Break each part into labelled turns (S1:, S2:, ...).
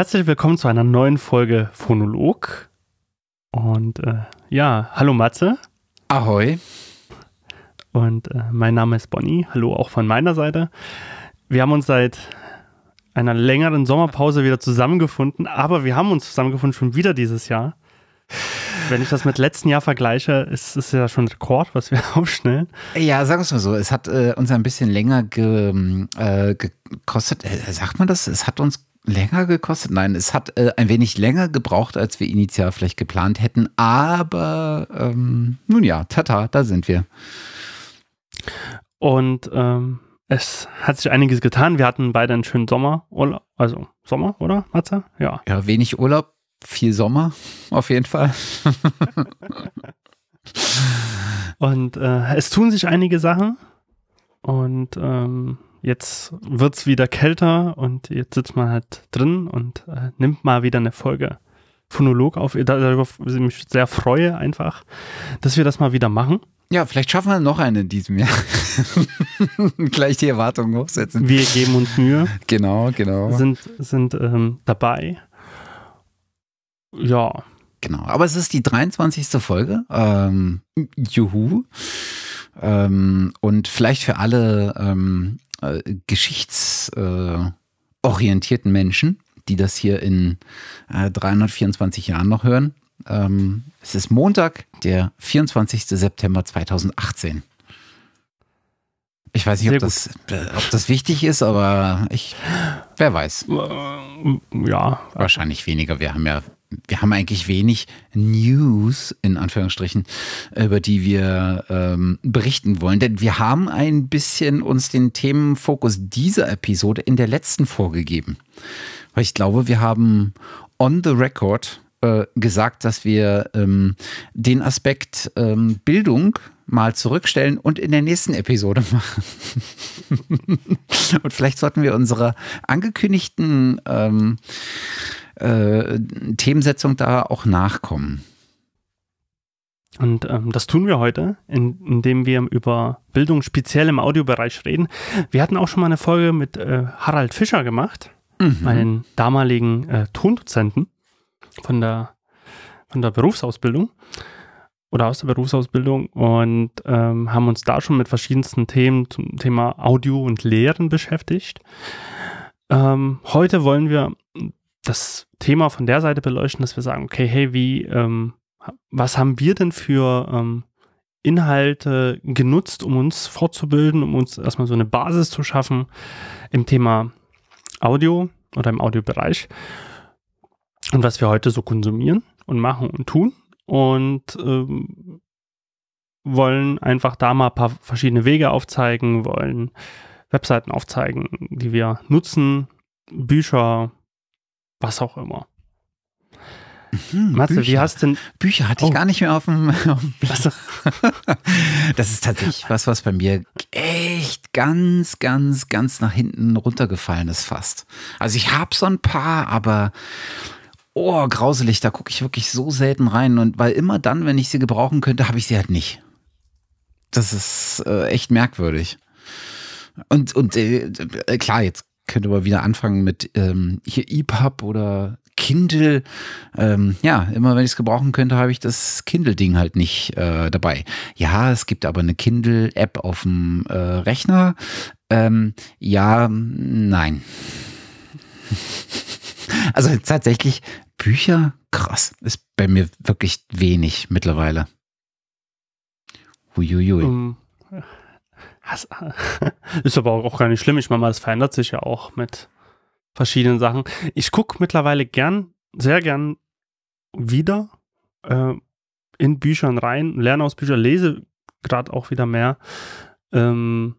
S1: Herzlich willkommen zu einer neuen Folge Phonolog. Und äh, ja, hallo Matze.
S2: Ahoi.
S1: Und äh, mein Name ist Bonnie. Hallo auch von meiner Seite. Wir haben uns seit einer längeren Sommerpause wieder zusammengefunden, aber wir haben uns zusammengefunden schon wieder dieses Jahr. Wenn ich das mit letzten Jahr vergleiche, ist es ja schon ein Rekord, was wir aufstellen.
S2: Ja, sagen wir es mal so, es hat äh, uns ein bisschen länger ge, äh, gekostet. Äh, sagt man das? Es hat uns länger gekostet? Nein, es hat äh, ein wenig länger gebraucht, als wir initial vielleicht geplant hätten. Aber ähm, nun ja, tata, da sind wir.
S1: Und ähm, es hat sich einiges getan. Wir hatten beide einen schönen Sommer, also Sommer, oder, Matze?
S2: Ja. Ja, wenig Urlaub, viel Sommer, auf jeden Fall.
S1: und äh, es tun sich einige Sachen. Und ähm, jetzt wird es wieder kälter und jetzt sitzt man halt drin und äh, nimmt mal wieder eine Folge Phonolog auf. Darüber ich mich sehr freue einfach, dass wir das mal wieder machen.
S2: Ja, vielleicht schaffen wir noch eine in diesem Jahr. Gleich die Erwartungen hochsetzen.
S1: Wir geben uns Mühe.
S2: Genau, genau.
S1: Sind, sind ähm, dabei. Ja.
S2: Genau, aber es ist die 23. Folge. Ähm, juhu. Ähm, und vielleicht für alle ähm, äh, geschichtsorientierten Menschen, die das hier in äh, 324 Jahren noch hören. Ähm, es ist Montag, der 24. September 2018. Ich weiß nicht, ob das, äh, ob das wichtig ist, aber ich, wer weiß.
S1: Äh, ja.
S2: Wahrscheinlich weniger. Wir haben ja, wir haben eigentlich wenig News, in Anführungsstrichen, über die wir ähm, berichten wollen. Denn wir haben ein bisschen uns den Themenfokus dieser Episode in der letzten vorgegeben. Weil ich glaube, wir haben on the record äh, gesagt, dass wir ähm, den Aspekt ähm, Bildung mal zurückstellen und in der nächsten Episode machen. und vielleicht sollten wir unserer angekündigten ähm, äh, Themensetzung da auch nachkommen.
S1: Und ähm, das tun wir heute, in, indem wir über Bildung speziell im Audiobereich reden. Wir hatten auch schon mal eine Folge mit äh, Harald Fischer gemacht, mhm. meinen damaligen äh, Tondozenten von der, von der Berufsausbildung oder aus der Berufsausbildung und ähm, haben uns da schon mit verschiedensten Themen zum Thema Audio und Lehren beschäftigt. Ähm, heute wollen wir das Thema von der Seite beleuchten, dass wir sagen, okay, hey, wie, ähm, was haben wir denn für ähm, Inhalte genutzt, um uns fortzubilden, um uns erstmal so eine Basis zu schaffen im Thema Audio oder im Audiobereich? Und was wir heute so konsumieren und machen und tun und ähm, wollen einfach da mal ein paar verschiedene Wege aufzeigen, wollen Webseiten aufzeigen, die wir nutzen, Bücher, was auch immer.
S2: Mhm, Matze, Bücher. wie hast denn.
S1: Bücher hatte ich oh. gar nicht mehr auf dem, auf dem
S2: Das ist tatsächlich was, was bei mir echt ganz, ganz, ganz nach hinten runtergefallen ist fast. Also ich habe so ein paar, aber oh, grauselig, da gucke ich wirklich so selten rein. Und weil immer dann, wenn ich sie gebrauchen könnte, habe ich sie halt nicht. Das ist äh, echt merkwürdig. Und, und äh, klar, jetzt könnte man wieder anfangen mit ähm, hier EPUB oder Kindle. Ähm, ja, immer wenn ich es gebrauchen könnte, habe ich das Kindle-Ding halt nicht äh, dabei. Ja, es gibt aber eine Kindle-App auf dem äh, Rechner. Ähm, ja, nein. Also tatsächlich Bücher, krass, ist bei mir wirklich wenig mittlerweile.
S1: Uiuiui. Um, ist aber auch gar nicht schlimm. Ich meine, es verändert sich ja auch mit verschiedenen Sachen. Ich gucke mittlerweile gern, sehr gern wieder äh, in Büchern rein, lerne aus Büchern, lese gerade auch wieder mehr, ähm,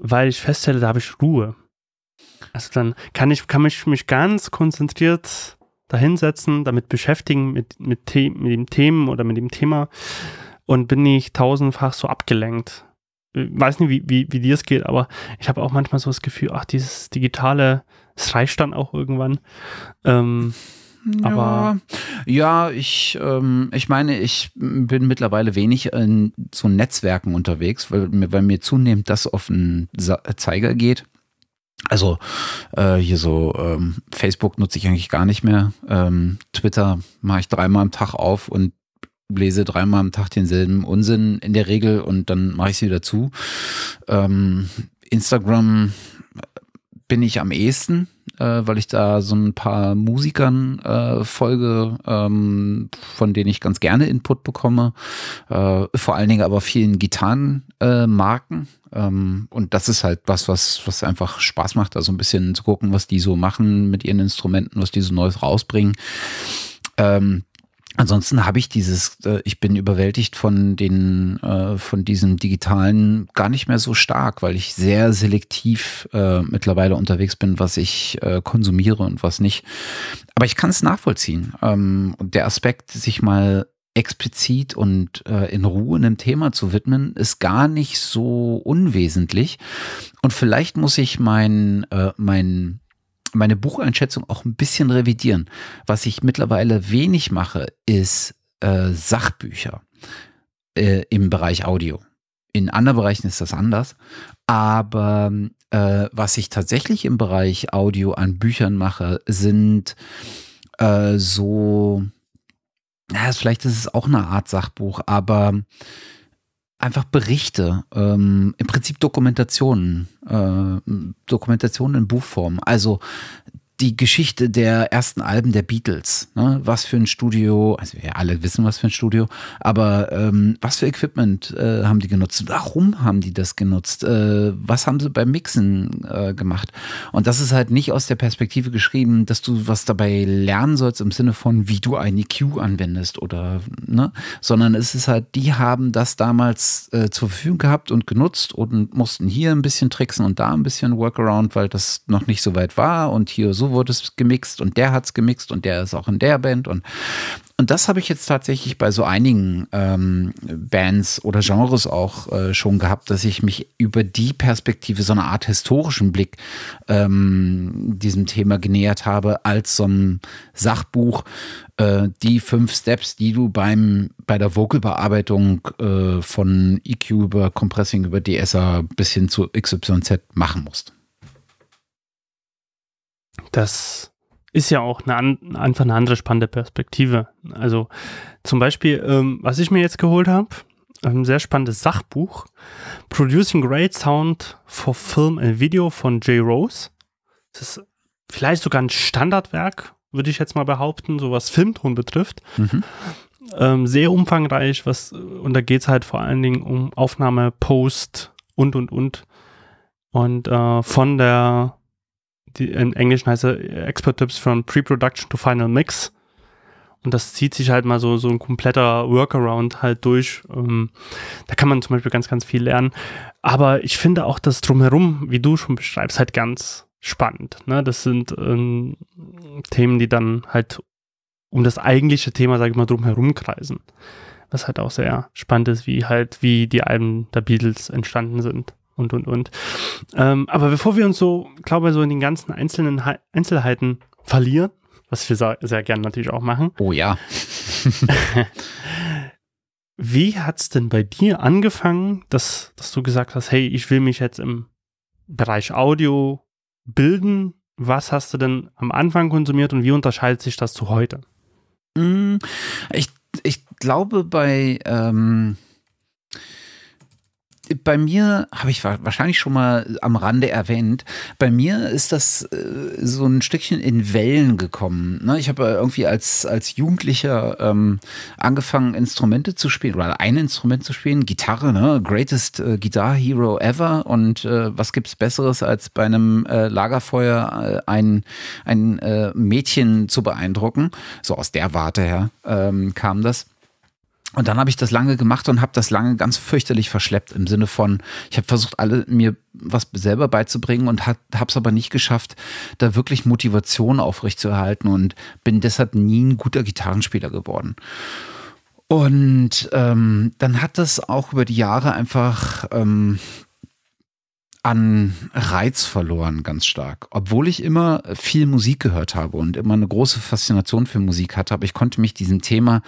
S1: weil ich feststelle, da habe ich Ruhe. Also dann kann ich, kann ich mich ganz konzentriert dahinsetzen, damit beschäftigen mit, mit, The mit dem Themen oder mit dem Thema und bin nicht tausendfach so abgelenkt. Weiß nicht, wie, wie, wie dir es geht, aber ich habe auch manchmal so das Gefühl, ach, dieses Digitale, es reicht dann auch irgendwann. Ähm,
S2: ja, aber ja, ich, ähm, ich meine, ich bin mittlerweile wenig in so Netzwerken unterwegs, weil, weil mir zunehmend das auf den Zeiger geht. Also äh, hier so ähm, Facebook nutze ich eigentlich gar nicht mehr. Ähm, Twitter mache ich dreimal am Tag auf und lese dreimal am Tag denselben Unsinn in der Regel und dann mache ich sie wieder zu. Ähm, Instagram bin ich am ehesten, äh, weil ich da so ein paar Musikern äh, folge, ähm, von denen ich ganz gerne Input bekomme. Äh, vor allen Dingen aber vielen Gitarrenmarken. Ähm, und das ist halt was, was, was einfach Spaß macht, also ein bisschen zu gucken, was die so machen mit ihren Instrumenten, was die so Neues rausbringen. Ähm, Ansonsten habe ich dieses, äh, ich bin überwältigt von den, äh, von diesem digitalen gar nicht mehr so stark, weil ich sehr selektiv äh, mittlerweile unterwegs bin, was ich äh, konsumiere und was nicht. Aber ich kann es nachvollziehen. Ähm, der Aspekt, sich mal explizit und äh, in Ruhe einem Thema zu widmen, ist gar nicht so unwesentlich. Und vielleicht muss ich mein, äh, mein meine Bucheinschätzung auch ein bisschen revidieren. Was ich mittlerweile wenig mache, ist äh, Sachbücher äh, im Bereich Audio. In anderen Bereichen ist das anders. Aber äh, was ich tatsächlich im Bereich Audio an Büchern mache, sind äh, so, ja, vielleicht ist es auch eine Art Sachbuch, aber einfach Berichte, ähm, im Prinzip Dokumentationen, äh, Dokumentationen in Buchform. Also die Geschichte der ersten Alben der Beatles. Ne? Was für ein Studio, also wir alle wissen, was für ein Studio, aber ähm, was für Equipment äh, haben die genutzt? Warum haben die das genutzt? Äh, was haben sie beim Mixen äh, gemacht? Und das ist halt nicht aus der Perspektive geschrieben, dass du was dabei lernen sollst im Sinne von, wie du ein EQ anwendest oder, ne? Sondern es ist halt, die haben das damals äh, zur Verfügung gehabt und genutzt und mussten hier ein bisschen tricksen und da ein bisschen Workaround, weil das noch nicht so weit war und hier so wurde es gemixt und der hat es gemixt und der ist auch in der Band und und das habe ich jetzt tatsächlich bei so einigen ähm, Bands oder Genres auch äh, schon gehabt, dass ich mich über die Perspektive, so eine Art historischen Blick ähm, diesem Thema genähert habe, als so ein Sachbuch, äh, die fünf Steps, die du beim, bei der Vocalbearbeitung äh, von EQ über Compressing über DSA bis hin zu XYZ machen musst.
S1: Das ist ja auch eine, einfach eine andere spannende Perspektive. Also zum Beispiel, ähm, was ich mir jetzt geholt habe, ein sehr spannendes Sachbuch, Producing Great Sound for Film and Video von Jay Rose. Das ist vielleicht sogar ein Standardwerk, würde ich jetzt mal behaupten, so was Filmton betrifft. Mhm. Ähm, sehr umfangreich, was, und da geht es halt vor allen Dingen um Aufnahme, Post und und und. Und äh, von der die, in Englisch heißt er Expert Tips from Pre-Production to Final Mix. Und das zieht sich halt mal so, so ein kompletter Workaround halt durch. Ähm, da kann man zum Beispiel ganz, ganz viel lernen. Aber ich finde auch das Drumherum, wie du schon beschreibst, halt ganz spannend. Ne? Das sind ähm, Themen, die dann halt um das eigentliche Thema, sage ich mal, drumherum kreisen. Was halt auch sehr spannend ist, wie halt, wie die Alben der Beatles entstanden sind und, und, und. Ähm, aber bevor wir uns so, glaube ich, so in den ganzen einzelnen He Einzelheiten verlieren, was wir sehr, gerne natürlich auch machen.
S2: Oh ja.
S1: Wie hat es denn bei dir angefangen, dass, dass du gesagt hast, hey, ich will mich jetzt im Bereich Audio bilden? Was hast du denn am Anfang konsumiert und wie unterscheidet sich das zu heute?
S2: Mm, ich, ich glaube, bei, ähm, bei mir, habe ich wahrscheinlich schon mal am Rande erwähnt, bei mir ist das äh, so ein Stückchen in Wellen gekommen. Ne? Ich habe irgendwie als, als Jugendlicher ähm, angefangen, Instrumente zu spielen oder ein Instrument zu spielen, Gitarre, ne? Greatest äh, Guitar Hero ever. Und äh, was gibt's Besseres, als bei einem äh, Lagerfeuer äh, ein, ein äh, Mädchen zu beeindrucken? So aus der Warte her ähm, kam das. Und dann habe ich das lange gemacht und habe das lange ganz fürchterlich verschleppt im Sinne von, ich habe versucht, alle mir was selber beizubringen und habe es aber nicht geschafft, da wirklich Motivation aufrechtzuerhalten und bin deshalb nie ein guter Gitarrenspieler geworden. Und ähm, dann hat das auch über die Jahre einfach ähm, an Reiz verloren, ganz stark. Obwohl ich immer viel Musik gehört habe und immer eine große Faszination für Musik hatte, aber ich konnte mich diesem Thema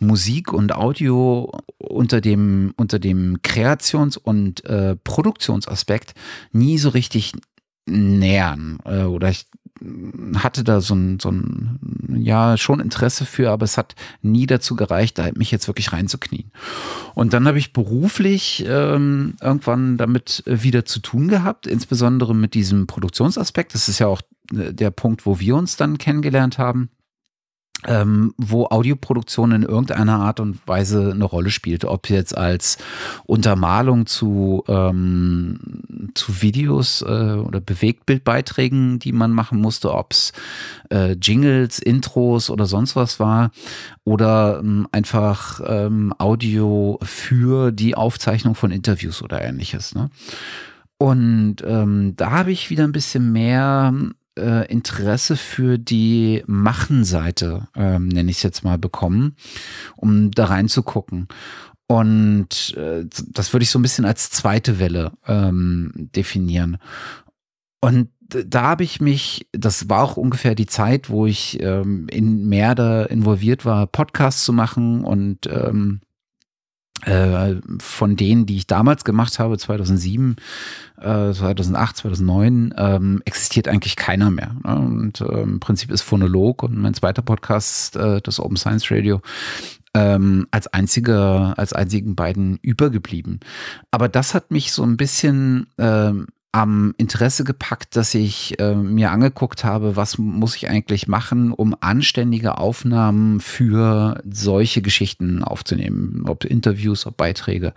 S2: Musik und Audio unter dem, unter dem Kreations- und äh, Produktionsaspekt nie so richtig nähern. Äh, oder ich hatte da so ein, so ein, ja, schon Interesse für, aber es hat nie dazu gereicht, da mich jetzt wirklich reinzuknien. Und dann habe ich beruflich ähm, irgendwann damit wieder zu tun gehabt, insbesondere mit diesem Produktionsaspekt. Das ist ja auch äh, der Punkt, wo wir uns dann kennengelernt haben ähm, wo Audioproduktion in irgendeiner Art und Weise eine Rolle spielt. Ob jetzt als Untermalung zu, ähm, zu Videos äh, oder Bewegtbildbeiträgen, die man machen musste, ob es äh, Jingles, Intros oder sonst was war oder ähm, einfach ähm, Audio für die Aufzeichnung von Interviews oder ähnliches. Ne? Und ähm, da habe ich wieder ein bisschen mehr äh, Interesse für die Machenseite, ähm, nenne ich es jetzt mal, bekommen, um da reinzugucken. Und äh, das würde ich so ein bisschen als zweite Welle ähm, definieren. Und da habe ich mich, das war auch ungefähr die Zeit, wo ich ähm, in mehr da involviert war, Podcasts zu machen und ähm, äh, von denen, die ich damals gemacht habe, 2007, äh, 2008, 2009, ähm, existiert eigentlich keiner mehr. Ne? Und äh, im Prinzip ist Phonolog und mein zweiter Podcast, äh, das Open Science Radio, ähm, als einzige, als einzigen beiden übergeblieben. Aber das hat mich so ein bisschen ähm, am Interesse gepackt, dass ich äh, mir angeguckt habe, was muss ich eigentlich machen, um anständige Aufnahmen für solche Geschichten aufzunehmen, ob Interviews, ob Beiträge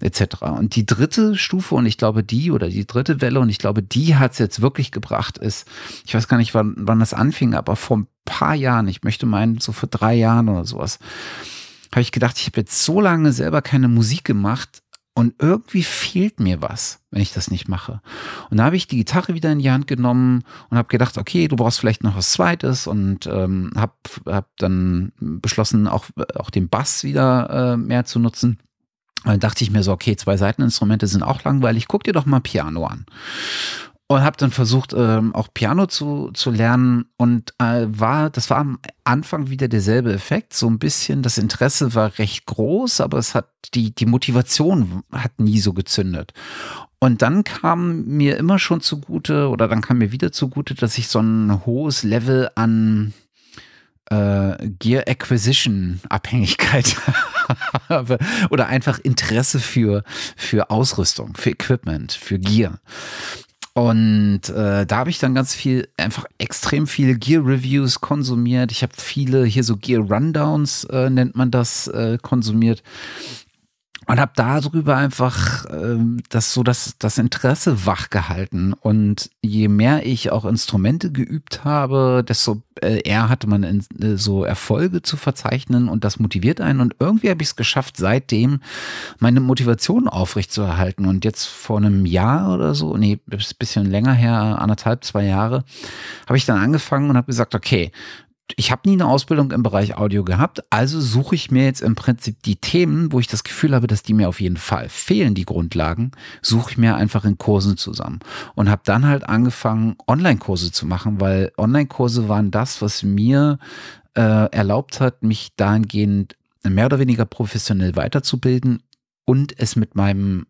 S2: etc. Und die dritte Stufe und ich glaube die oder die dritte Welle und ich glaube die hat es jetzt wirklich gebracht ist, ich weiß gar nicht wann, wann das anfing, aber vor ein paar Jahren, ich möchte meinen so vor drei Jahren oder sowas, habe ich gedacht, ich habe jetzt so lange selber keine Musik gemacht, und irgendwie fehlt mir was, wenn ich das nicht mache. Und da habe ich die Gitarre wieder in die Hand genommen und habe gedacht, okay, du brauchst vielleicht noch was Zweites und ähm, habe hab dann beschlossen, auch, auch den Bass wieder äh, mehr zu nutzen. dann dachte ich mir so, okay, zwei Seiteninstrumente sind auch langweilig, guck dir doch mal Piano an und habe dann versucht ähm, auch Piano zu, zu lernen. Und äh, war das war am Anfang wieder derselbe Effekt. So ein bisschen das Interesse war recht groß aber es hat die die Motivation hat nie so gezündet. Und dann kam mir immer schon zugute oder dann kam mir wieder zugute dass ich so ein hohes Level an äh, Gear Acquisition Abhängigkeit habe. Oder einfach Interesse für für Ausrüstung für Equipment für Gear und äh, da habe ich dann ganz viel, einfach extrem viele Gear-Reviews konsumiert. Ich habe viele hier so Gear-Rundowns, äh, nennt man das, äh, konsumiert und habe darüber einfach ähm, das so das, das Interesse wachgehalten. Und je mehr ich auch Instrumente geübt habe, desto äh, eher hatte man in, äh, so Erfolge zu verzeichnen und das motiviert einen. Und irgendwie habe ich es geschafft, seitdem meine Motivation aufrechtzuerhalten. Und jetzt vor einem Jahr oder so, nee, ein bisschen länger her, anderthalb, zwei Jahre, habe ich dann angefangen und habe gesagt, okay, ich habe nie eine Ausbildung im Bereich Audio gehabt, also suche ich mir jetzt im Prinzip die Themen, wo ich das Gefühl habe, dass die mir auf jeden Fall fehlen, die Grundlagen, suche ich mir einfach in Kursen zusammen und habe dann halt angefangen, Online-Kurse zu machen, weil Online-Kurse waren das, was mir äh, erlaubt hat, mich dahingehend mehr oder weniger professionell weiterzubilden und es mit meinem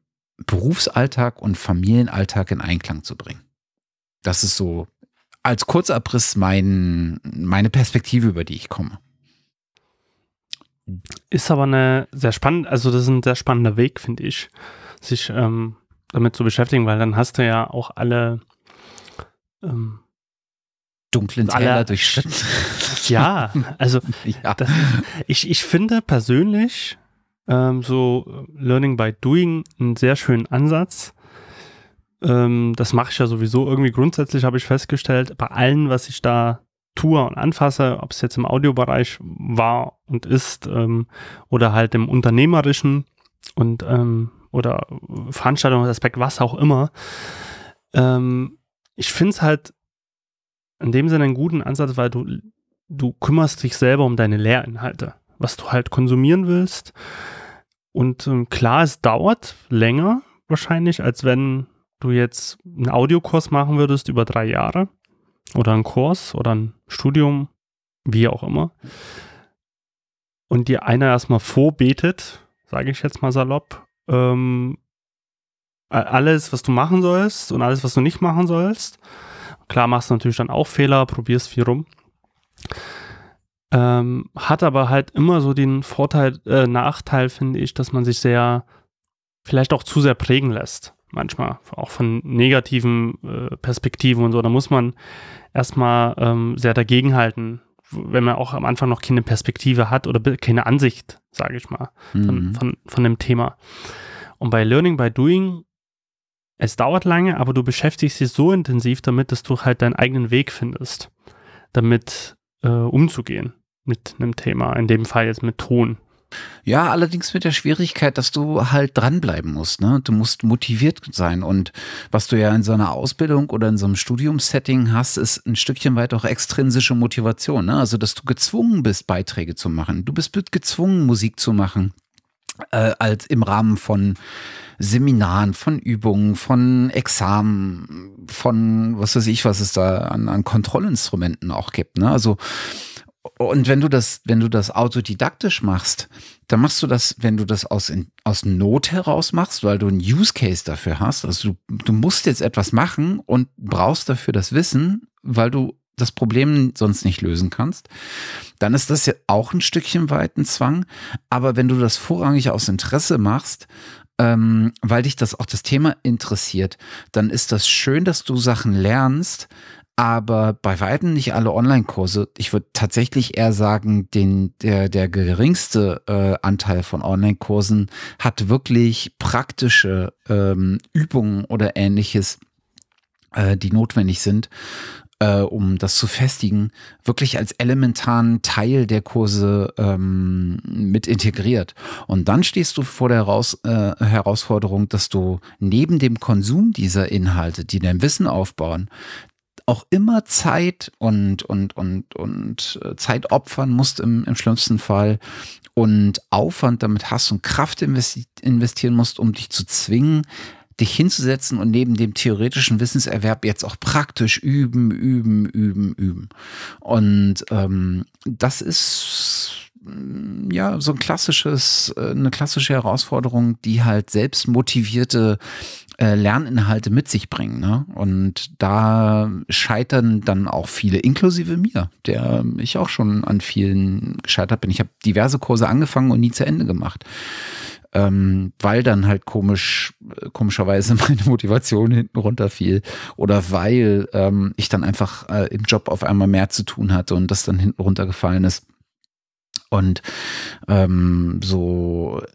S2: Berufsalltag und Familienalltag in Einklang zu bringen. Das ist so als Kurzabriss mein, meine Perspektive, über die ich komme.
S1: Ist aber eine sehr spannende, also das ist ein sehr spannender Weg, finde ich, sich ähm, damit zu beschäftigen, weil dann hast du ja auch alle
S2: ähm, dunklen Täler durchschritten.
S1: Ja, also ja. Das, ich, ich finde persönlich ähm, so Learning by Doing einen sehr schönen Ansatz, ähm, das mache ich ja sowieso irgendwie grundsätzlich, habe ich festgestellt, bei allem, was ich da tue und anfasse, ob es jetzt im Audiobereich war und ist ähm, oder halt im unternehmerischen und ähm, oder Veranstaltungsaspekt, was auch immer. Ähm, ich finde es halt in dem Sinne einen guten Ansatz, weil du, du kümmerst dich selber um deine Lehrinhalte, was du halt konsumieren willst. Und ähm, klar, es dauert länger wahrscheinlich, als wenn du jetzt einen Audiokurs machen würdest über drei Jahre oder einen Kurs oder ein Studium, wie auch immer, und dir einer erstmal vorbetet, sage ich jetzt mal salopp, ähm, alles, was du machen sollst und alles, was du nicht machen sollst. Klar machst du natürlich dann auch Fehler, probierst viel rum. Ähm, hat aber halt immer so den Vorteil, äh, Nachteil, finde ich, dass man sich sehr, vielleicht auch zu sehr prägen lässt. Manchmal, auch von negativen äh, Perspektiven und so. Da muss man erstmal ähm, sehr dagegenhalten, wenn man auch am Anfang noch keine Perspektive hat oder keine Ansicht, sage ich mal, von, mhm. von, von dem Thema. Und bei Learning by Doing, es dauert lange, aber du beschäftigst dich so intensiv damit, dass du halt deinen eigenen Weg findest, damit äh, umzugehen mit einem Thema, in dem Fall jetzt mit Ton.
S2: Ja, allerdings mit der Schwierigkeit, dass du halt dranbleiben musst. Ne? Du musst motiviert sein. Und was du ja in so einer Ausbildung oder in so einem Studiumssetting hast, ist ein Stückchen weit auch extrinsische Motivation. Ne? Also, dass du gezwungen bist, Beiträge zu machen. Du bist gezwungen, Musik zu machen. Äh, als im Rahmen von Seminaren, von Übungen, von Examen, von was weiß ich, was es da an, an Kontrollinstrumenten auch gibt. Ne? Also und wenn du das, wenn du das autodidaktisch machst, dann machst du das, wenn du das aus, in, aus Not heraus machst, weil du einen Use Case dafür hast. Also du, du musst jetzt etwas machen und brauchst dafür das Wissen, weil du das Problem sonst nicht lösen kannst, dann ist das ja auch ein Stückchen weit ein Zwang. Aber wenn du das vorrangig aus Interesse machst, ähm, weil dich das auch das Thema interessiert, dann ist das schön, dass du Sachen lernst, aber bei weitem nicht alle Online-Kurse. Ich würde tatsächlich eher sagen, den, der, der geringste äh, Anteil von Online-Kursen hat wirklich praktische ähm, Übungen oder ähnliches, äh, die notwendig sind, äh, um das zu festigen, wirklich als elementaren Teil der Kurse ähm, mit integriert. Und dann stehst du vor der Heraus, äh, Herausforderung, dass du neben dem Konsum dieser Inhalte, die dein Wissen aufbauen, auch immer Zeit und, und, und, und äh, Zeit opfern musst im, im schlimmsten Fall und Aufwand damit hast und Kraft investieren musst, um dich zu zwingen, dich hinzusetzen und neben dem theoretischen Wissenserwerb jetzt auch praktisch üben, üben, üben, üben. Und ähm, das ist ja, so ein klassisches, äh, eine klassische Herausforderung, die halt selbst motivierte äh, Lerninhalte mit sich bringen. Ne? Und da scheitern dann auch viele, inklusive mir, der ich auch schon an vielen gescheitert bin. Ich habe diverse Kurse angefangen und nie zu Ende gemacht. Ähm, weil dann halt komisch, komischerweise meine Motivation hinten runterfiel oder weil ähm, ich dann einfach äh, im Job auf einmal mehr zu tun hatte und das dann hinten runtergefallen ist. Und ähm, so äh,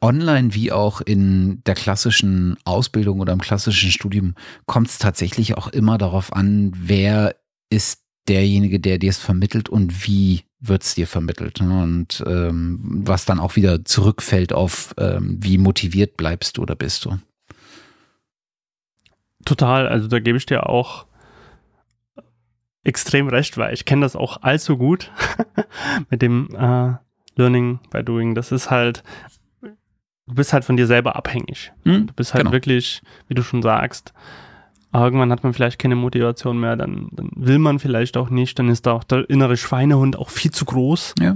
S2: online wie auch in der klassischen Ausbildung oder im klassischen Studium kommt es tatsächlich auch immer darauf an, wer ist derjenige, der dir es vermittelt und wie wird es dir vermittelt. Ne? Und ähm, was dann auch wieder zurückfällt auf, ähm, wie motiviert bleibst du oder bist du.
S1: Total, also da gebe ich dir auch extrem recht, weil ich kenne das auch allzu gut mit dem äh, Learning by Doing. Das ist halt, du bist halt von dir selber abhängig. Hm, du bist halt genau. wirklich, wie du schon sagst, irgendwann hat man vielleicht keine Motivation mehr, dann, dann, will man vielleicht auch nicht, dann ist da auch der innere Schweinehund auch viel zu groß. Ja.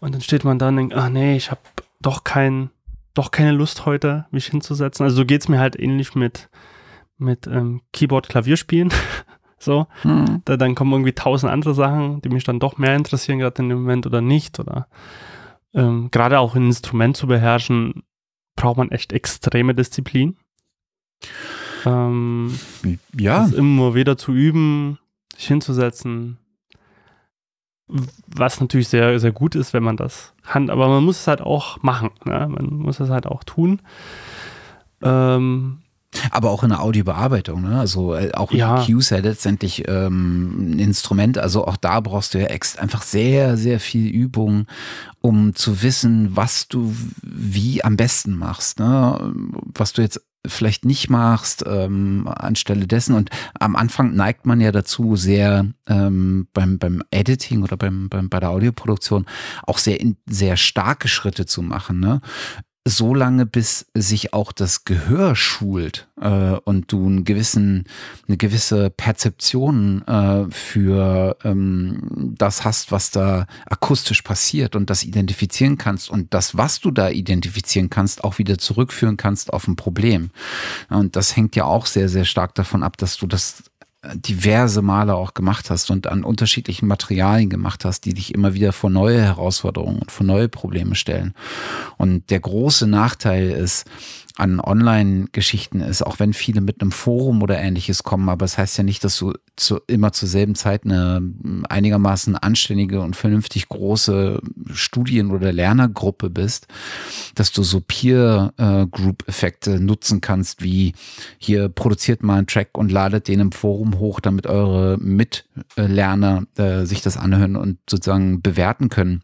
S1: Und dann steht man da und denkt, ach nee, ich habe doch kein, doch keine Lust heute, mich hinzusetzen. Also so geht es mir halt ähnlich mit, mit ähm, Keyboard-Klavierspielen. So, mhm. da, dann kommen irgendwie tausend andere Sachen, die mich dann doch mehr interessieren, gerade in dem Moment oder nicht. Oder ähm, gerade auch ein Instrument zu beherrschen, braucht man echt extreme Disziplin. Ähm, ja. immer wieder zu üben, sich hinzusetzen. Was natürlich sehr, sehr gut ist, wenn man das kann, aber man muss es halt auch machen. Ne? Man muss es halt auch tun.
S2: Ähm, aber auch in der Audiobearbeitung, ne? Also äh, auch ja. EQ ist ja letztendlich ähm, ein Instrument. Also auch da brauchst du ja einfach sehr, sehr viel Übung, um zu wissen, was du wie am besten machst. Ne? Was du jetzt vielleicht nicht machst ähm, anstelle dessen. Und am Anfang neigt man ja dazu, sehr ähm, beim, beim Editing oder beim, beim, bei der Audioproduktion auch sehr, sehr starke Schritte zu machen. Ne? So lange, bis sich auch das Gehör schult äh, und du einen gewissen, eine gewisse Perzeption äh, für ähm, das hast, was da akustisch passiert und das identifizieren kannst und das, was du da identifizieren kannst, auch wieder zurückführen kannst auf ein Problem. Und das hängt ja auch sehr, sehr stark davon ab, dass du das diverse Male auch gemacht hast und an unterschiedlichen Materialien gemacht hast, die dich immer wieder vor neue Herausforderungen und vor neue Probleme stellen. Und der große Nachteil ist, an Online-Geschichten ist, auch wenn viele mit einem Forum oder ähnliches kommen, aber es das heißt ja nicht, dass du zu, immer zur selben Zeit eine einigermaßen anständige und vernünftig große Studien- oder Lernergruppe bist, dass du so Peer-Group-Effekte nutzen kannst, wie hier produziert mal einen Track und ladet den im Forum hoch, damit eure Mitlerner äh, sich das anhören und sozusagen bewerten können.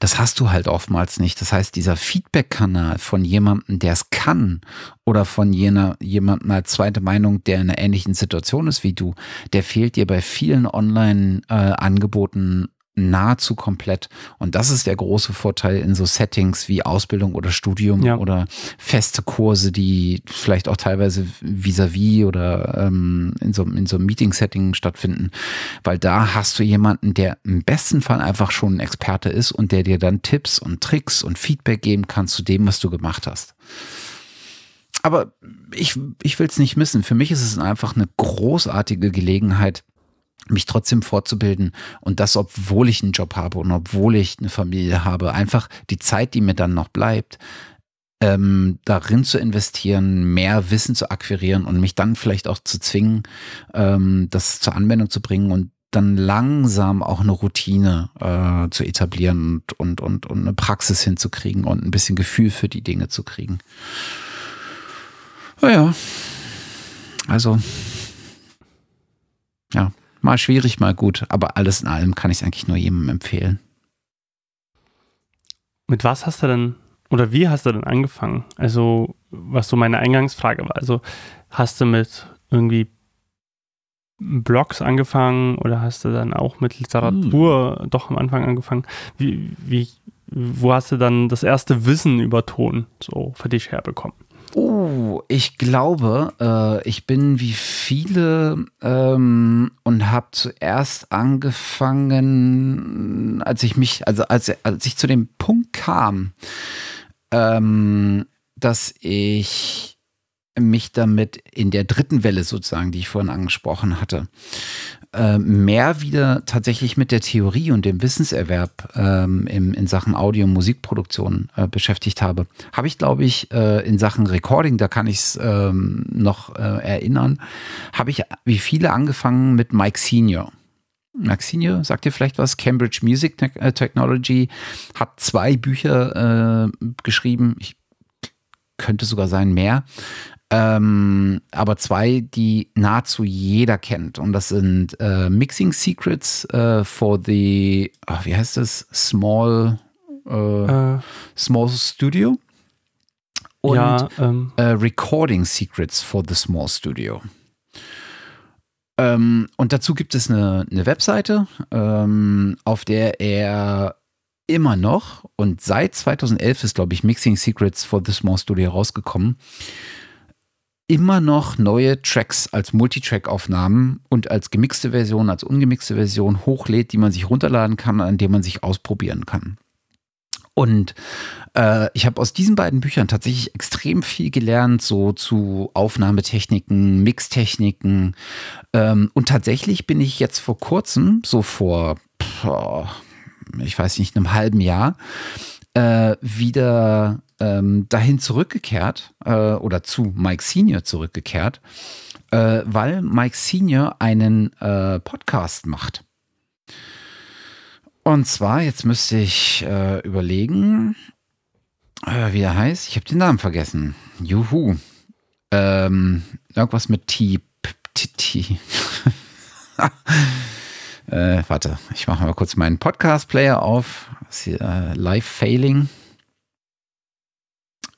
S2: Das hast du halt oftmals nicht. Das heißt, dieser Feedback-Kanal von jemandem, der es kann, oder von jener, jemandem als zweite Meinung, der in einer ähnlichen Situation ist wie du, der fehlt dir bei vielen Online-Angeboten nahezu komplett. Und das ist der große Vorteil in so Settings wie Ausbildung oder Studium ja. oder feste Kurse, die vielleicht auch teilweise vis-à-vis -vis oder ähm, in, so, in so einem Meeting-Setting stattfinden. Weil da hast du jemanden, der im besten Fall einfach schon ein Experte ist und der dir dann Tipps und Tricks und Feedback geben kann zu dem, was du gemacht hast. Aber ich, ich will es nicht missen. Für mich ist es einfach eine großartige Gelegenheit, mich trotzdem fortzubilden. Und das, obwohl ich einen Job habe und obwohl ich eine Familie habe, einfach die Zeit, die mir dann noch bleibt, ähm, darin zu investieren, mehr Wissen zu akquirieren und mich dann vielleicht auch zu zwingen, ähm, das zur Anwendung zu bringen und dann langsam auch eine Routine äh, zu etablieren und, und, und, und eine Praxis hinzukriegen und ein bisschen Gefühl für die Dinge zu kriegen. Naja, also ja, Mal schwierig, mal gut, aber alles in allem kann ich es eigentlich nur jedem empfehlen.
S1: Mit was hast du denn oder wie hast du denn angefangen? Also, was so meine Eingangsfrage war. Also, hast du mit irgendwie Blogs angefangen oder hast du dann auch mit Literatur hm. doch am Anfang angefangen? Wie, wie, wo hast du dann das erste Wissen über Ton so für dich herbekommen?
S2: Oh, ich glaube, äh, ich bin wie viele ähm, und habe zuerst angefangen, als ich mich, also als, als ich zu dem Punkt kam, ähm, dass ich mich damit in der dritten Welle sozusagen, die ich vorhin angesprochen hatte, äh, mehr wieder tatsächlich mit der Theorie und dem Wissenserwerb ähm, im, in Sachen Audio- und Musikproduktion äh, beschäftigt habe. Habe ich, glaube ich, äh, in Sachen Recording, da kann ich es ähm, noch äh, erinnern, habe ich wie viele angefangen mit Mike Senior. Mike Senior, sagt ihr vielleicht was? Cambridge Music äh, Technology hat zwei Bücher äh, geschrieben. Ich könnte sogar sein mehr. Ähm, aber zwei, die nahezu jeder kennt. Und das sind äh, Mixing Secrets äh, for the, oh, wie heißt das? Small, äh, äh. Small Studio. Und ja, ähm. Äh, Recording Secrets for the Small Studio. Ähm, und dazu gibt es eine, eine Webseite, ähm, auf der er immer noch und seit 2011 ist, glaube ich, Mixing Secrets for the Small Studio rausgekommen immer noch neue Tracks als Multitrack-Aufnahmen und als gemixte Version, als ungemixte Version hochlädt, die man sich runterladen kann, an der man sich ausprobieren kann. Und äh, ich habe aus diesen beiden Büchern tatsächlich extrem viel gelernt, so zu Aufnahmetechniken, Mixtechniken. Ähm, und tatsächlich bin ich jetzt vor kurzem, so vor, ich weiß nicht, einem halben Jahr, äh, wieder ähm, dahin zurückgekehrt äh, oder zu Mike Senior zurückgekehrt, äh, weil Mike Senior einen äh, Podcast macht. Und zwar, jetzt müsste ich äh, überlegen, äh, wie er heißt. Ich habe den Namen vergessen. Juhu. Ähm, irgendwas mit T. T. T. äh, warte, ich mache mal kurz meinen Podcast-Player auf. Hier, äh, Live Failing.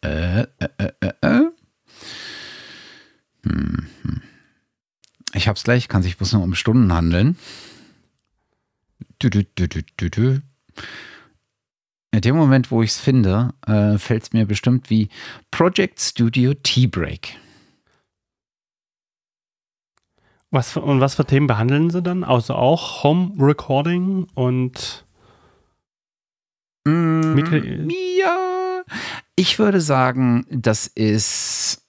S2: Äh, äh, äh, äh. Hm, hm. Ich hab's gleich, kann sich bloß nur um Stunden handeln. Du, du, du, In dem Moment, wo ich es finde, äh, fällt es mir bestimmt wie Project Studio Tea Break.
S1: Was für, und was für Themen behandeln sie dann? Also auch Home Recording und
S2: mm, Ja, ich würde sagen, das ist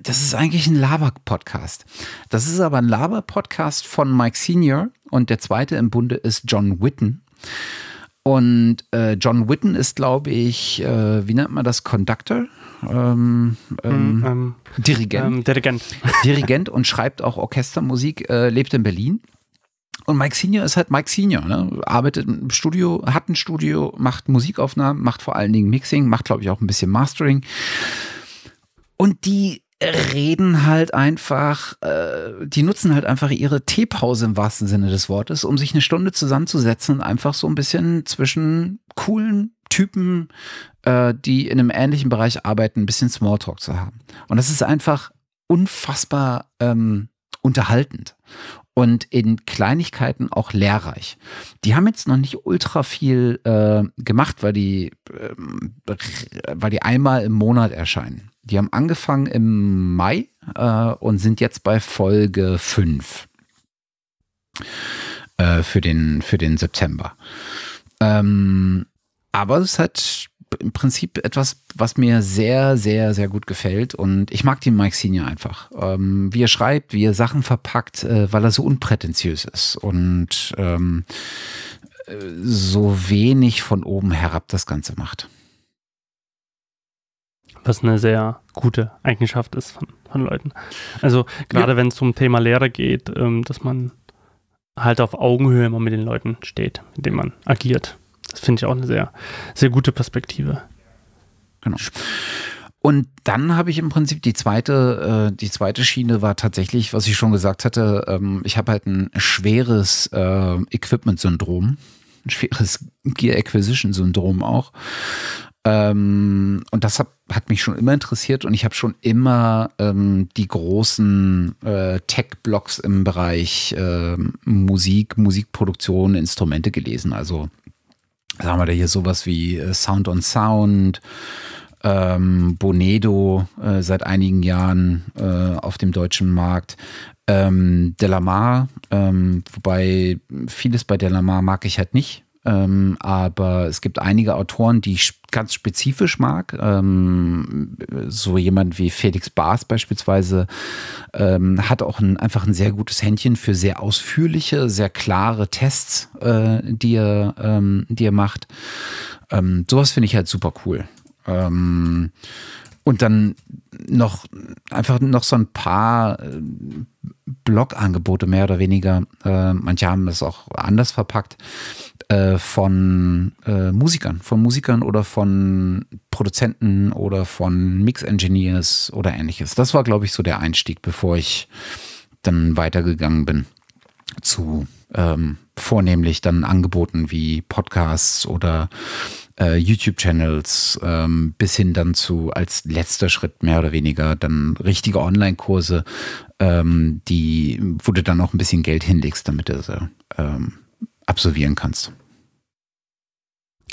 S2: das ist eigentlich ein Laber-Podcast. Das ist aber ein Laber-Podcast von Mike Senior und der zweite im Bunde ist John Witten. Und äh, John Witten ist, glaube ich, äh, wie nennt man das, Conductor? Ähm, ähm, mm, ähm, Dirigent. Ähm,
S1: Dirigent.
S2: Dirigent und schreibt auch Orchestermusik, äh, lebt in Berlin. Und Mike Senior ist halt Mike Senior, ne? arbeitet im Studio, hat ein Studio, macht Musikaufnahmen, macht vor allen Dingen Mixing, macht, glaube ich, auch ein bisschen Mastering. Und die reden halt einfach, äh, die nutzen halt einfach ihre Teepause im wahrsten Sinne des Wortes, um sich eine Stunde zusammenzusetzen und einfach so ein bisschen zwischen coolen Typen, äh, die in einem ähnlichen Bereich arbeiten, ein bisschen Smalltalk zu haben. Und das ist einfach unfassbar ähm, unterhaltend und in Kleinigkeiten auch lehrreich. Die haben jetzt noch nicht ultra viel äh, gemacht, weil die, äh, weil die einmal im Monat erscheinen. Die haben angefangen im Mai äh, und sind jetzt bei Folge 5 äh, für, den, für den September. Ähm, aber es hat im Prinzip etwas, was mir sehr, sehr, sehr gut gefällt. Und ich mag den Mike Senior einfach. Ähm, wie er schreibt, wie er Sachen verpackt, äh, weil er so unprätentiös ist und ähm, äh, so wenig von oben herab das Ganze macht
S1: was eine sehr gute Eigenschaft ist von, von Leuten. Also gerade ja. wenn es zum Thema Lehre geht, ähm, dass man halt auf Augenhöhe immer mit den Leuten steht, mit denen man agiert. Das finde ich auch eine sehr, sehr gute Perspektive.
S2: Genau. Und dann habe ich im Prinzip die zweite, äh, die zweite Schiene war tatsächlich, was ich schon gesagt hatte, ähm, ich habe halt ein schweres äh, Equipment-Syndrom, ein schweres Gear Acquisition-Syndrom auch. Ähm, und das hat, hat mich schon immer interessiert und ich habe schon immer ähm, die großen äh, Tech-Blogs im Bereich äh, Musik, Musikproduktion, Instrumente gelesen. Also sagen wir da hier sowas wie äh, Sound on Sound, ähm, Bonedo äh, seit einigen Jahren äh, auf dem deutschen Markt. Ähm, Delamar, ähm, wobei vieles bei Delamar mag ich halt nicht. Ähm, aber es gibt einige Autoren, die ich ganz spezifisch mag. Ähm, so jemand wie Felix Baas beispielsweise ähm, hat auch ein, einfach ein sehr gutes Händchen für sehr ausführliche, sehr klare Tests, äh, die, er, ähm, die er macht. Ähm, sowas finde ich halt super cool. Ähm, und dann noch einfach noch so ein paar äh, Blog-Angebote mehr oder weniger. Äh, manche haben das auch anders verpackt äh, von äh, Musikern, von Musikern oder von Produzenten oder von Mix-Engineers oder ähnliches. Das war, glaube ich, so der Einstieg, bevor ich dann weitergegangen bin zu ähm, vornehmlich dann Angeboten wie Podcasts oder äh, YouTube-Channels ähm, bis hin dann zu als letzter Schritt mehr oder weniger dann richtige Online-Kurse, ähm, die, wo du dann auch ein bisschen Geld hinlegst, damit du sie ähm, absolvieren kannst.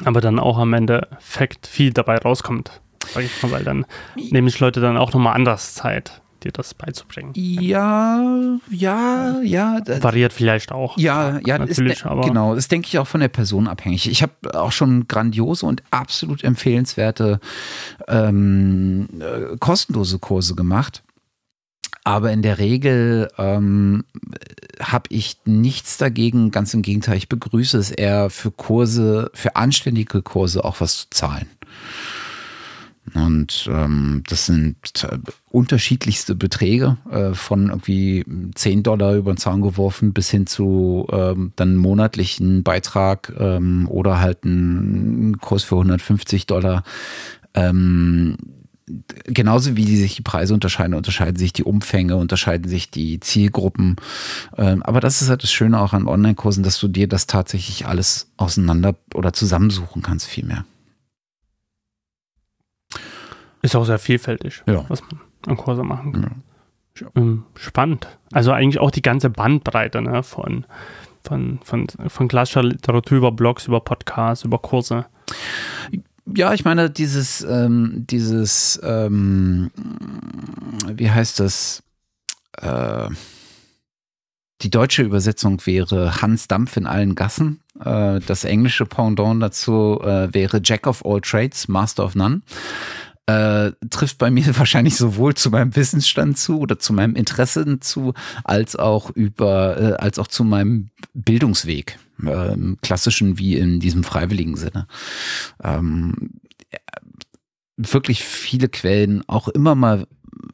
S1: Aber dann auch am Ende Fact viel dabei rauskommt, sag ich mal, weil dann nehmen sich Leute dann auch nochmal anders Zeit, dir das beizubringen.
S2: Ja, ja, ja.
S1: Variiert vielleicht auch.
S2: Ja, ja, natürlich, ist, aber genau. Das denke ich auch von der Person abhängig. Ich habe auch schon grandiose und absolut empfehlenswerte ähm, äh, kostenlose Kurse gemacht. Aber in der Regel ähm, habe ich nichts dagegen. Ganz im Gegenteil, ich begrüße es eher für Kurse, für anständige Kurse auch was zu zahlen. Und ähm, das sind äh, unterschiedlichste Beträge, äh, von irgendwie 10 Dollar über den Zaun geworfen bis hin zu ähm, dann monatlichen Beitrag ähm, oder halt einen Kurs für 150 Dollar. Ähm, genauso wie sich die Preise unterscheiden, unterscheiden sich die Umfänge, unterscheiden sich die Zielgruppen. Ähm, aber das ist halt das Schöne auch an Online-Kursen, dass du dir das tatsächlich alles auseinander oder zusammensuchen kannst, vielmehr.
S1: Ist auch sehr vielfältig, ja. was man an Kurse machen kann. Ja. Ähm, spannend. Also eigentlich auch die ganze Bandbreite ne, von von, von, von klassischer Literatur über Blogs, über Podcasts, über Kurse.
S2: Ja, ich meine, dieses, ähm, dieses, ähm, wie heißt das? Äh, die deutsche Übersetzung wäre Hans Dampf in allen Gassen. Äh, das englische Pendant dazu äh, wäre Jack of all trades, Master of none. Äh, trifft bei mir wahrscheinlich sowohl zu meinem Wissensstand zu oder zu meinem Interesse zu, als auch über, äh, als auch zu meinem Bildungsweg, äh, klassischen wie in diesem freiwilligen Sinne. Ähm, wirklich viele Quellen, auch immer mal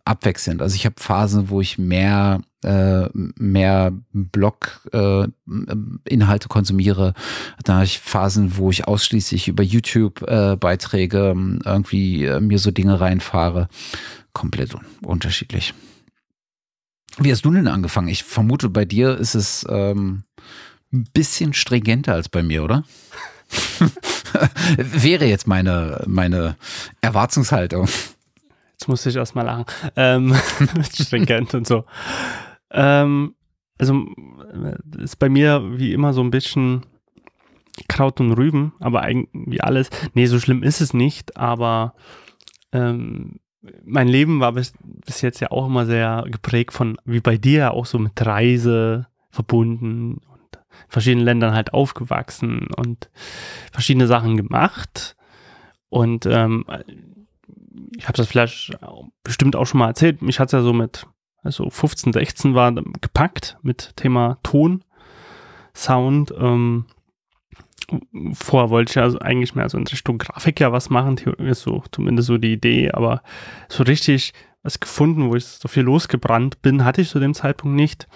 S2: abwechselnd. Also ich habe Phasen, wo ich mehr äh, mehr Blog-Inhalte äh, konsumiere. Da habe ich Phasen, wo ich ausschließlich über YouTube-Beiträge äh, irgendwie äh, mir so Dinge reinfahre. Komplett unterschiedlich. Wie hast du denn angefangen? Ich vermute, bei dir ist es ähm, ein bisschen stringenter als bei mir, oder? Wäre jetzt meine, meine Erwartungshaltung.
S1: Jetzt muss ich erstmal lachen. Ähm, stringent und so. Ähm, also ist bei mir wie immer so ein bisschen Kraut und Rüben, aber irgendwie alles. Nee, so schlimm ist es nicht, aber ähm, mein Leben war bis, bis jetzt ja auch immer sehr geprägt von, wie bei dir, auch so mit Reise verbunden und verschiedenen Ländern halt aufgewachsen und verschiedene Sachen gemacht. Und ähm, ich habe das vielleicht bestimmt auch schon mal erzählt. Mich hat es ja so mit also 15, 16 war gepackt mit Thema Ton, Sound. Ähm, vorher wollte ich ja also eigentlich mehr so in Richtung Grafik ja was machen, ist so zumindest so die Idee, aber so richtig was gefunden, wo ich so viel losgebrannt bin, hatte ich zu dem Zeitpunkt nicht.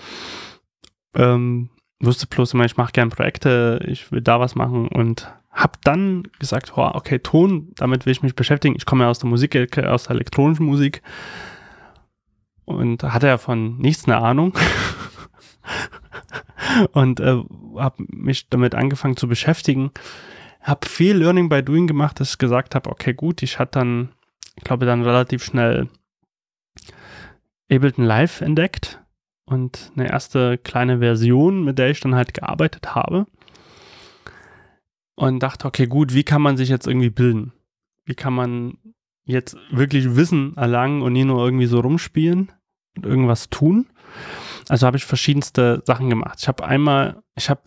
S1: Ähm, wusste bloß immer, ich mache gerne Projekte, ich will da was machen und habe dann gesagt, oh, okay, Ton, damit will ich mich beschäftigen. Ich komme ja aus der Musik, aus der elektronischen Musik und hatte ja von nichts eine Ahnung. und äh, habe mich damit angefangen zu beschäftigen. Habe viel Learning by Doing gemacht, dass ich gesagt habe, okay, gut, ich hatte dann, ich glaube, dann relativ schnell Ableton Live entdeckt und eine erste kleine Version, mit der ich dann halt gearbeitet habe. Und dachte, okay, gut, wie kann man sich jetzt irgendwie bilden? Wie kann man jetzt wirklich Wissen erlangen und nie nur irgendwie so rumspielen? und irgendwas tun. Also habe ich verschiedenste Sachen gemacht. Ich habe einmal, ich habe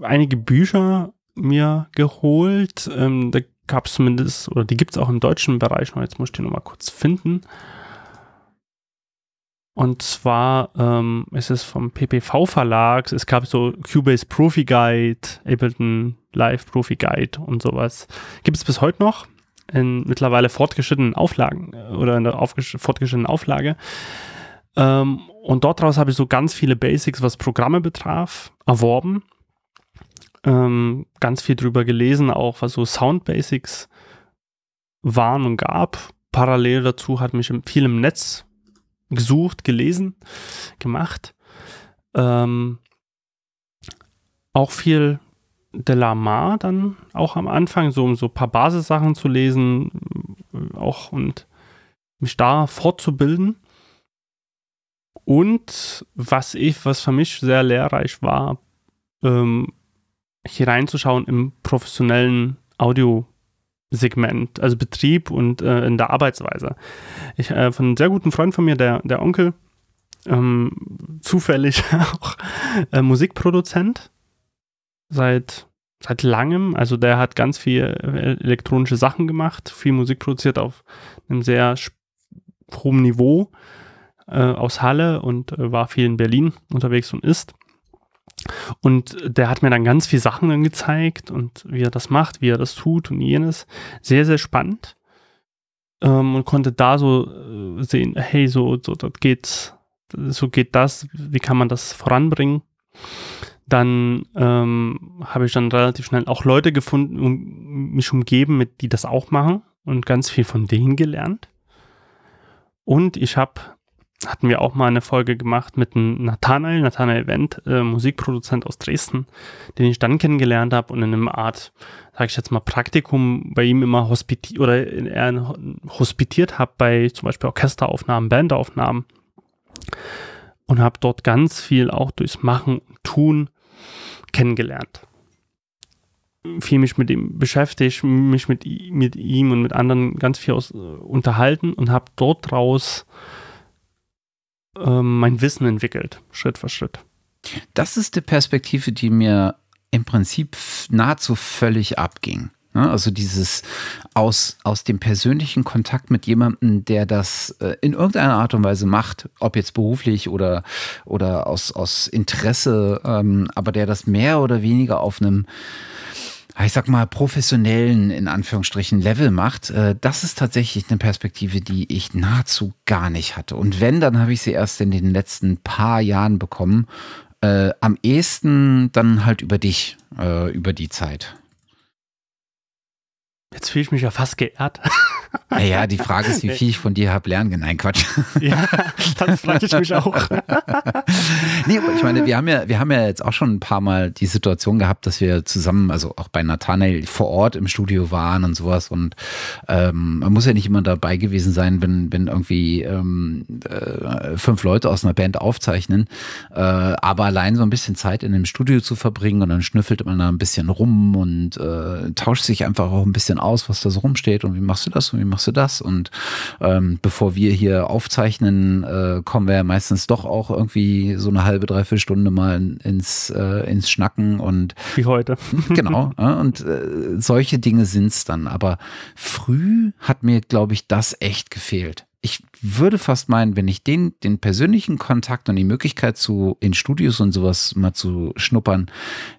S1: einige Bücher mir geholt. Ähm, da gab es zumindest, oder die gibt es auch im deutschen Bereich. Jetzt muss ich die nochmal kurz finden. Und zwar ähm, ist es vom PPV Verlag. Es gab so Cubase Profi Guide, Ableton Live Profi Guide und sowas. Gibt es bis heute noch in mittlerweile fortgeschrittenen Auflagen äh, oder in der fortgeschrittenen Auflage. Ähm, und dort daraus habe ich so ganz viele Basics, was Programme betraf, erworben. Ähm, ganz viel drüber gelesen, auch was so Sound Basics waren und gab. Parallel dazu hat mich viel im Netz gesucht, gelesen, gemacht. Ähm, auch viel Delamar dann auch am Anfang, so um so ein paar Basissachen zu lesen, auch und mich da fortzubilden. Und was ich, was für mich sehr lehrreich war, ähm, hier reinzuschauen im professionellen Audiosegment, also Betrieb und äh, in der Arbeitsweise. Ich äh, von einem sehr guten Freund von mir, der, der Onkel, ähm, zufällig auch äh, Musikproduzent seit seit langem. Also der hat ganz viel äh, elektronische Sachen gemacht, viel Musik produziert auf einem sehr hohen Niveau äh, aus Halle und äh, war viel in Berlin unterwegs und ist. Und der hat mir dann ganz viele Sachen dann gezeigt und wie er das macht, wie er das tut und jenes. Sehr, sehr spannend. Ähm, und konnte da so äh, sehen, hey, so, so das geht's, so geht das, wie kann man das voranbringen. Dann ähm, habe ich dann relativ schnell auch Leute gefunden und mich umgeben, mit die das auch machen und ganz viel von denen gelernt. Und ich habe hatten wir auch mal eine Folge gemacht mit einem Nathanael, Nathanael Wendt, äh, Musikproduzent aus Dresden, den ich dann kennengelernt habe und in einem Art, sage ich jetzt mal, Praktikum bei ihm immer hospitiert oder er hospitiert habe bei zum Beispiel Orchesteraufnahmen, Bandaufnahmen und habe dort ganz viel auch durchs Machen und Tun kennengelernt. Viel mich mit ihm beschäftigt, mich mit, mit ihm und mit anderen ganz viel aus, äh, unterhalten und habe dort draus äh, mein Wissen entwickelt, Schritt für Schritt.
S2: Das ist die Perspektive, die mir im Prinzip nahezu völlig abging. Ne? Also dieses aus, aus dem persönlichen Kontakt mit jemandem, der das äh, in irgendeiner Art und Weise macht, ob jetzt beruflich oder, oder aus, aus Interesse, ähm, aber der das mehr oder weniger auf einem ich sag mal, professionellen, in Anführungsstrichen, Level macht, äh, das ist tatsächlich eine Perspektive, die ich nahezu gar nicht hatte. Und wenn, dann habe ich sie erst in den letzten paar Jahren bekommen. Äh, am ehesten dann halt über dich, äh, über die Zeit.
S1: Jetzt fühle ich mich ja fast geehrt.
S2: Naja, die Frage ist, wie viel ich von dir habe lernen können. Nein, Quatsch.
S1: Ja, das frage ich mich auch.
S2: nee, aber ich meine, wir haben ja, wir haben ja jetzt auch schon ein paar Mal die Situation gehabt, dass wir zusammen, also auch bei Nathanael vor Ort im Studio waren und sowas. Und ähm, man muss ja nicht immer dabei gewesen sein, wenn, wenn irgendwie ähm, äh, fünf Leute aus einer Band aufzeichnen. Äh, aber allein so ein bisschen Zeit in dem Studio zu verbringen und dann schnüffelt man da ein bisschen rum und äh, tauscht sich einfach auch ein bisschen aus, was da so rumsteht und wie machst du das und wie machst du das? Und ähm, bevor wir hier aufzeichnen, äh, kommen wir ja meistens doch auch irgendwie so eine halbe, dreiviertel Stunde mal ins, äh, ins Schnacken und
S1: wie heute.
S2: genau. Ja, und äh, solche Dinge sind es dann. Aber früh hat mir, glaube ich, das echt gefehlt würde fast meinen, wenn ich den, den persönlichen Kontakt und die Möglichkeit zu, in Studios und sowas mal zu schnuppern,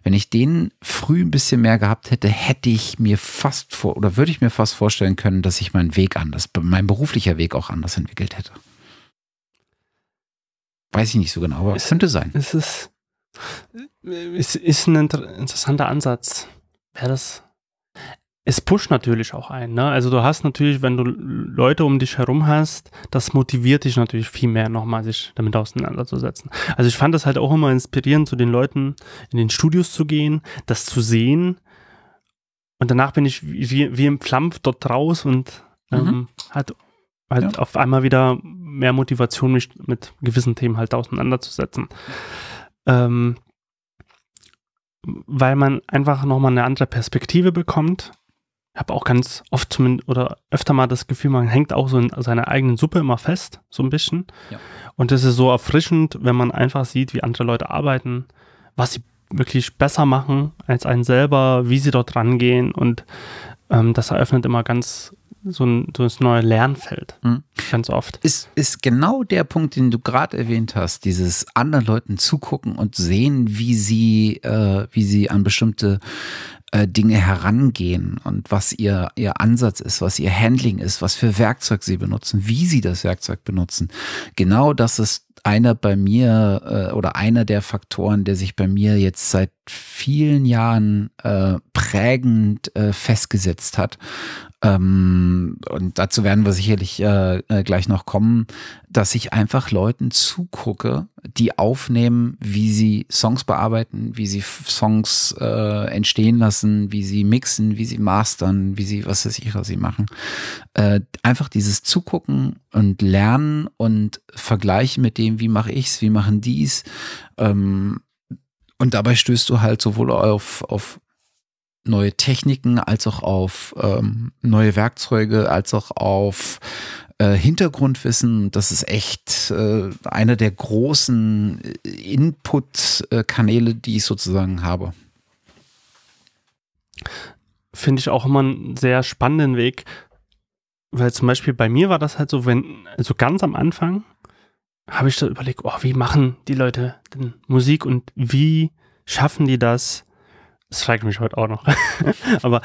S2: wenn ich den früh ein bisschen mehr gehabt hätte, hätte ich mir fast vor, oder würde ich mir fast vorstellen können, dass ich meinen Weg anders, mein beruflicher Weg auch anders entwickelt hätte. Weiß ich nicht so genau, aber es könnte sein.
S1: Es ist, es ist ein interessanter Ansatz. Wäre das es pusht natürlich auch ein. Ne? Also du hast natürlich, wenn du Leute um dich herum hast, das motiviert dich natürlich viel mehr nochmal, sich damit auseinanderzusetzen. Also ich fand das halt auch immer inspirierend, zu den Leuten in den Studios zu gehen, das zu sehen. Und danach bin ich wie, wie im Flampf dort raus und ähm, mhm. hat halt ja. auf einmal wieder mehr Motivation, mich mit gewissen Themen halt auseinanderzusetzen. Ähm, weil man einfach nochmal eine andere Perspektive bekommt habe auch ganz oft zumindest oder öfter mal das Gefühl, man hängt auch so in seiner eigenen Suppe immer fest, so ein bisschen. Ja. Und das ist so erfrischend, wenn man einfach sieht, wie andere Leute arbeiten, was sie wirklich besser machen als einen selber, wie sie dort rangehen und ähm, das eröffnet immer ganz so ein, so ein neues Lernfeld. Mhm. Ganz oft.
S2: Ist, ist genau der Punkt, den du gerade erwähnt hast, dieses anderen Leuten zugucken und sehen, wie sie, äh, wie sie an bestimmte äh, Dinge herangehen und was ihr, ihr Ansatz ist, was ihr Handling ist, was für Werkzeug sie benutzen, wie sie das Werkzeug benutzen. Genau das ist einer bei mir äh, oder einer der Faktoren, der sich bei mir jetzt seit vielen Jahren äh, prägend äh, festgesetzt hat. Ähm, und dazu werden wir sicherlich äh, äh, gleich noch kommen, dass ich einfach Leuten zugucke, die aufnehmen, wie sie Songs bearbeiten, wie sie Songs äh, entstehen lassen, wie sie mixen, wie sie mastern, wie sie, was weiß ich, was sie machen. Äh, einfach dieses Zugucken und Lernen und Vergleichen mit dem, wie mache ich's, wie machen die's. Ähm, und dabei stößt du halt sowohl auf, auf neue Techniken, als auch auf ähm, neue Werkzeuge, als auch auf äh, Hintergrundwissen. Das ist echt äh, einer der großen Input-Kanäle, die ich sozusagen habe.
S1: Finde ich auch immer einen sehr spannenden Weg, weil zum Beispiel bei mir war das halt so, wenn, also ganz am Anfang habe ich da überlegt, oh, wie machen die Leute denn Musik und wie schaffen die das, das frage ich mich heute auch noch. Aber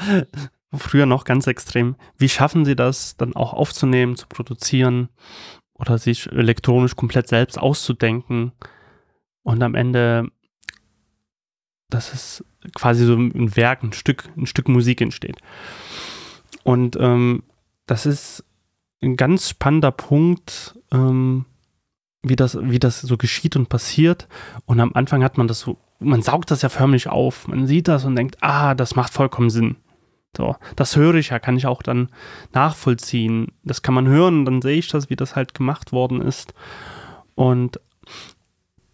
S1: früher noch ganz extrem. Wie schaffen sie das dann auch aufzunehmen, zu produzieren oder sich elektronisch komplett selbst auszudenken und am Ende, dass es quasi so ein Werk, ein Stück, ein Stück Musik entsteht. Und ähm, das ist ein ganz spannender Punkt, ähm, wie das, wie das so geschieht und passiert. Und am Anfang hat man das so man saugt das ja förmlich auf. Man sieht das und denkt, ah, das macht vollkommen Sinn. So, das höre ich ja, kann ich auch dann nachvollziehen. Das kann man hören, dann sehe ich das, wie das halt gemacht worden ist. Und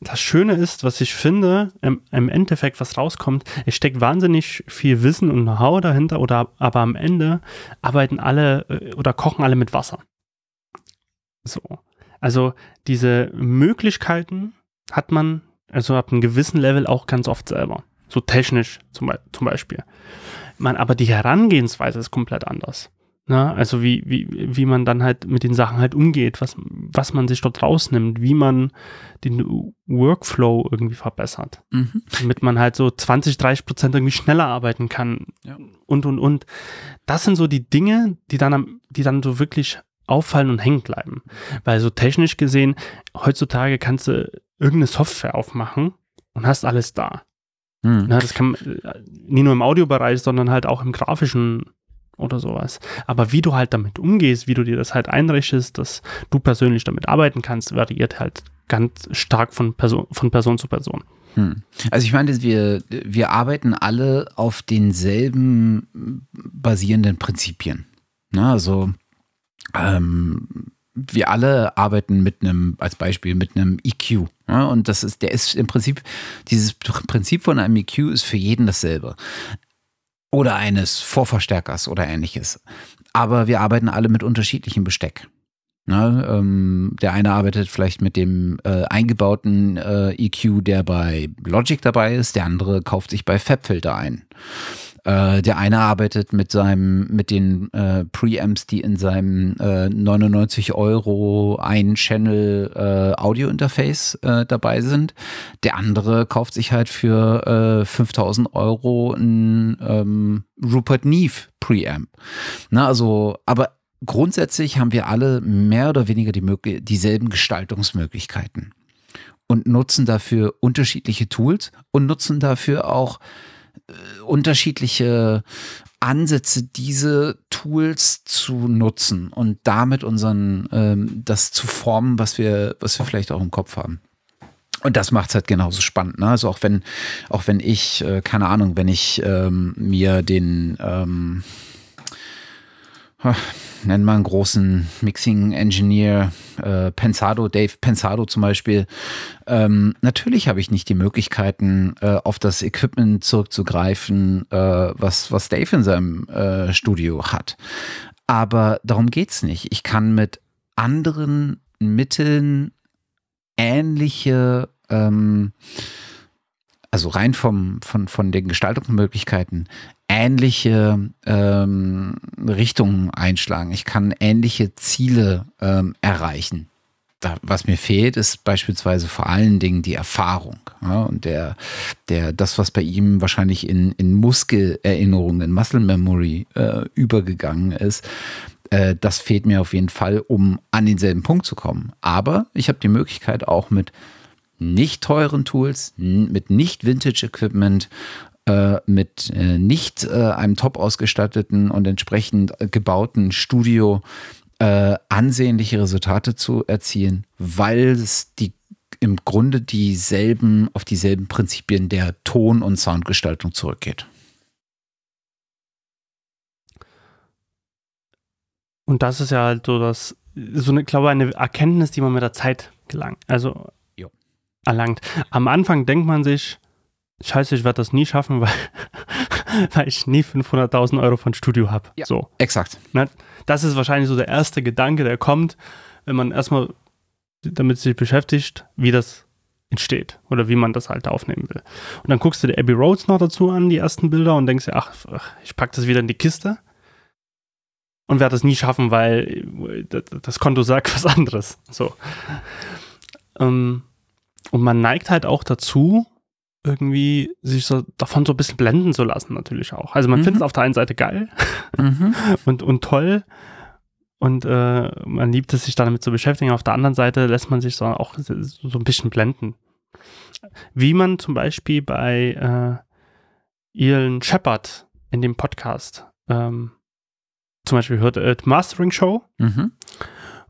S1: das Schöne ist, was ich finde, im, im Endeffekt, was rauskommt, es steckt wahnsinnig viel Wissen und Know-how dahinter, oder, aber am Ende arbeiten alle äh, oder kochen alle mit Wasser. So. Also diese Möglichkeiten hat man, also ab einem gewissen Level auch ganz oft selber. So technisch zum, zum Beispiel. Man, aber die Herangehensweise ist komplett anders. Ne? Also wie, wie, wie man dann halt mit den Sachen halt umgeht, was, was man sich dort rausnimmt, wie man den Workflow irgendwie verbessert. Mhm. Damit man halt so 20, 30 Prozent irgendwie schneller arbeiten kann ja. und, und, und. Das sind so die Dinge, die dann, die dann so wirklich auffallen und hängen bleiben. Weil so technisch gesehen, heutzutage kannst du irgendeine Software aufmachen und hast alles da. Mhm. Na, das kann äh, nie nur im Audiobereich, sondern halt auch im grafischen oder sowas. Aber wie du halt damit umgehst, wie du dir das halt einrichtest, dass du persönlich damit arbeiten kannst, variiert halt ganz stark von Person, von Person zu Person.
S2: Hm. Also ich meine, wir, wir arbeiten alle auf denselben basierenden Prinzipien. Na, also ähm, wir alle arbeiten mit einem, als Beispiel, mit einem EQ. Ja, und das ist, der ist im Prinzip, dieses Prinzip von einem EQ ist für jeden dasselbe oder eines Vorverstärkers oder ähnliches. Aber wir arbeiten alle mit unterschiedlichem Besteck. Na, ähm, der eine arbeitet vielleicht mit dem äh, eingebauten äh, EQ, der bei Logic dabei ist, der andere kauft sich bei Fabfilter ein. Äh, der eine arbeitet mit seinem, mit den äh, Preamps, die in seinem äh, 99 Euro ein Channel äh, Audio Interface äh, dabei sind. Der andere kauft sich halt für äh, 5000 Euro ein ähm, Rupert Neve Preamp. Na, also, aber grundsätzlich haben wir alle mehr oder weniger die dieselben Gestaltungsmöglichkeiten und nutzen dafür unterschiedliche Tools und nutzen dafür auch äh, unterschiedliche Ansätze, diese Tools zu nutzen und damit unseren, ähm, das zu formen, was wir, was wir vielleicht auch im Kopf haben. Und das macht es halt genauso spannend. Ne? Also auch wenn, auch wenn ich, äh, keine Ahnung, wenn ich ähm, mir den ähm, nennen wir einen großen Mixing-Engineer, äh, Pensado, Dave Pensado zum Beispiel. Ähm, natürlich habe ich nicht die Möglichkeiten, äh, auf das Equipment zurückzugreifen, äh, was, was Dave in seinem äh, Studio hat. Aber darum geht es nicht. Ich kann mit anderen Mitteln ähnliche ähm, also rein vom, von, von den Gestaltungsmöglichkeiten, ähnliche ähm, Richtungen einschlagen. Ich kann ähnliche Ziele ähm, erreichen. Da, was mir fehlt, ist beispielsweise vor allen Dingen die Erfahrung. Ja, und der, der, das, was bei ihm wahrscheinlich in, in Muskelerinnerung, in Muscle Memory äh, übergegangen ist, äh, das fehlt mir auf jeden Fall, um an denselben Punkt zu kommen. Aber ich habe die Möglichkeit auch mit nicht teuren Tools, mit nicht Vintage-Equipment, äh, mit äh, nicht äh, einem top ausgestatteten und entsprechend gebauten Studio äh, ansehnliche Resultate zu erzielen, weil es die im Grunde dieselben, auf dieselben Prinzipien der Ton- und Soundgestaltung zurückgeht.
S1: Und das ist ja halt so das, so eine, glaube ich, eine Erkenntnis, die man mit der Zeit gelangt. Also erlangt. Am Anfang denkt man sich, scheiße, ich werde das nie schaffen, weil, weil ich nie 500.000 Euro von Studio habe.
S2: Ja, so. exakt.
S1: Ne? Das ist wahrscheinlich so der erste Gedanke, der kommt, wenn man erstmal damit sich beschäftigt, wie das entsteht oder wie man das halt aufnehmen will. Und dann guckst du dir Abbey Roads noch dazu an, die ersten Bilder, und denkst dir, ach, ich packe das wieder in die Kiste und werde das nie schaffen, weil das Konto sagt was anderes. So. Ähm, und man neigt halt auch dazu, irgendwie sich so davon so ein bisschen blenden zu lassen, natürlich auch. Also man mhm. findet es auf der einen Seite geil mhm. und, und toll und äh, man liebt es, sich damit zu beschäftigen. Auf der anderen Seite lässt man sich so auch so, so ein bisschen blenden. Wie man zum Beispiel bei äh, Ian Shepard in dem Podcast ähm, zum Beispiel hört, äh, Mastering Show. Mhm.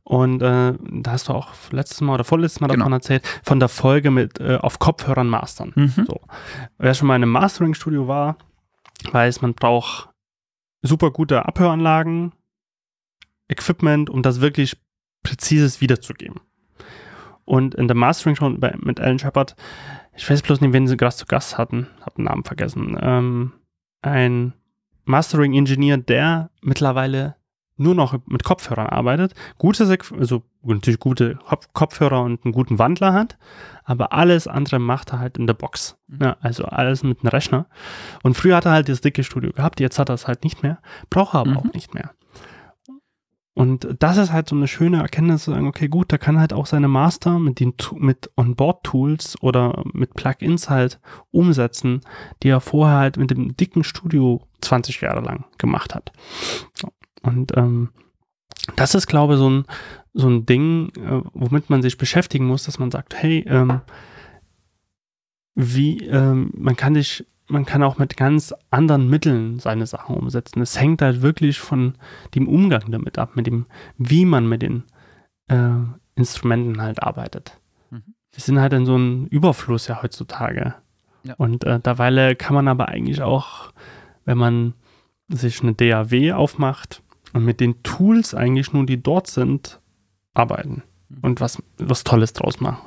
S1: Und äh, da hast du auch letztes Mal oder vorletztes Mal genau. davon erzählt, von der Folge mit äh, auf Kopfhörern mastern. Mhm. So. Wer schon mal in einem Mastering-Studio war, weiß, man braucht super gute Abhöranlagen, Equipment, um das wirklich präzises wiederzugeben. Und in der Mastering schon mit Alan Shepard, ich weiß bloß nicht, wen sie gerade zu Gast hatten, hab den Namen vergessen, ähm, ein Mastering-Ingenieur, der mittlerweile nur noch mit Kopfhörern arbeitet, gute, also natürlich gute Kopfhörer und einen guten Wandler hat, aber alles andere macht er halt in der Box. Mhm. Ja, also alles mit einem Rechner. Und früher hat er halt das dicke Studio gehabt, jetzt hat er es halt nicht mehr, braucht er aber mhm. auch nicht mehr. Und das ist halt so eine schöne Erkenntnis zu sagen, okay, gut, da kann halt auch seine Master mit den mit Onboard-Tools oder mit Plugins halt umsetzen, die er vorher halt mit dem dicken Studio 20 Jahre lang gemacht hat. Und ähm, das ist, glaube ich, so ein, so ein Ding, äh, womit man sich beschäftigen muss, dass man sagt, hey, ähm, wie, ähm, man kann sich man kann auch mit ganz anderen Mitteln seine Sachen umsetzen. Es hängt halt wirklich von dem Umgang damit ab, mit dem, wie man mit den äh, Instrumenten halt arbeitet. Mhm. Wir sind halt in so einem Überfluss ja heutzutage. Ja. Und äh, derweil kann man aber eigentlich auch, wenn man sich eine DAW aufmacht und mit den Tools eigentlich nur, die dort sind, arbeiten mhm. und was, was Tolles draus machen.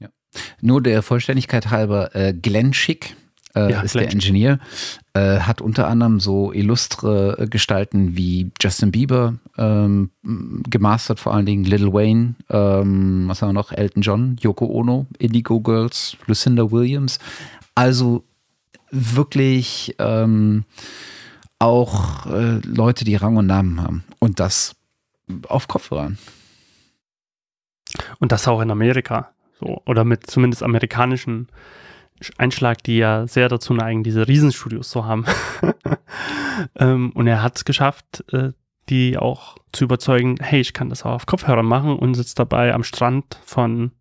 S2: Ja. Nur der Vollständigkeit halber, äh, Glenn Schick, äh, ja, ist der Engineer, äh, hat unter anderem so illustre äh, Gestalten wie Justin Bieber ähm, gemastert, vor allen Dingen Lil Wayne, ähm, was haben wir noch, Elton John, Yoko Ono, Indigo Girls, Lucinda Williams. Also wirklich ähm, auch äh, Leute, die Rang und Namen haben. Und das auf Kopfhörern.
S1: Und das auch in Amerika. So, oder mit zumindest amerikanischen Einschlag, die ja sehr dazu neigen, diese Riesenstudios zu haben. ähm, und er hat es geschafft, äh, die auch zu überzeugen, hey, ich kann das auch auf Kopfhörer machen und sitzt dabei am Strand von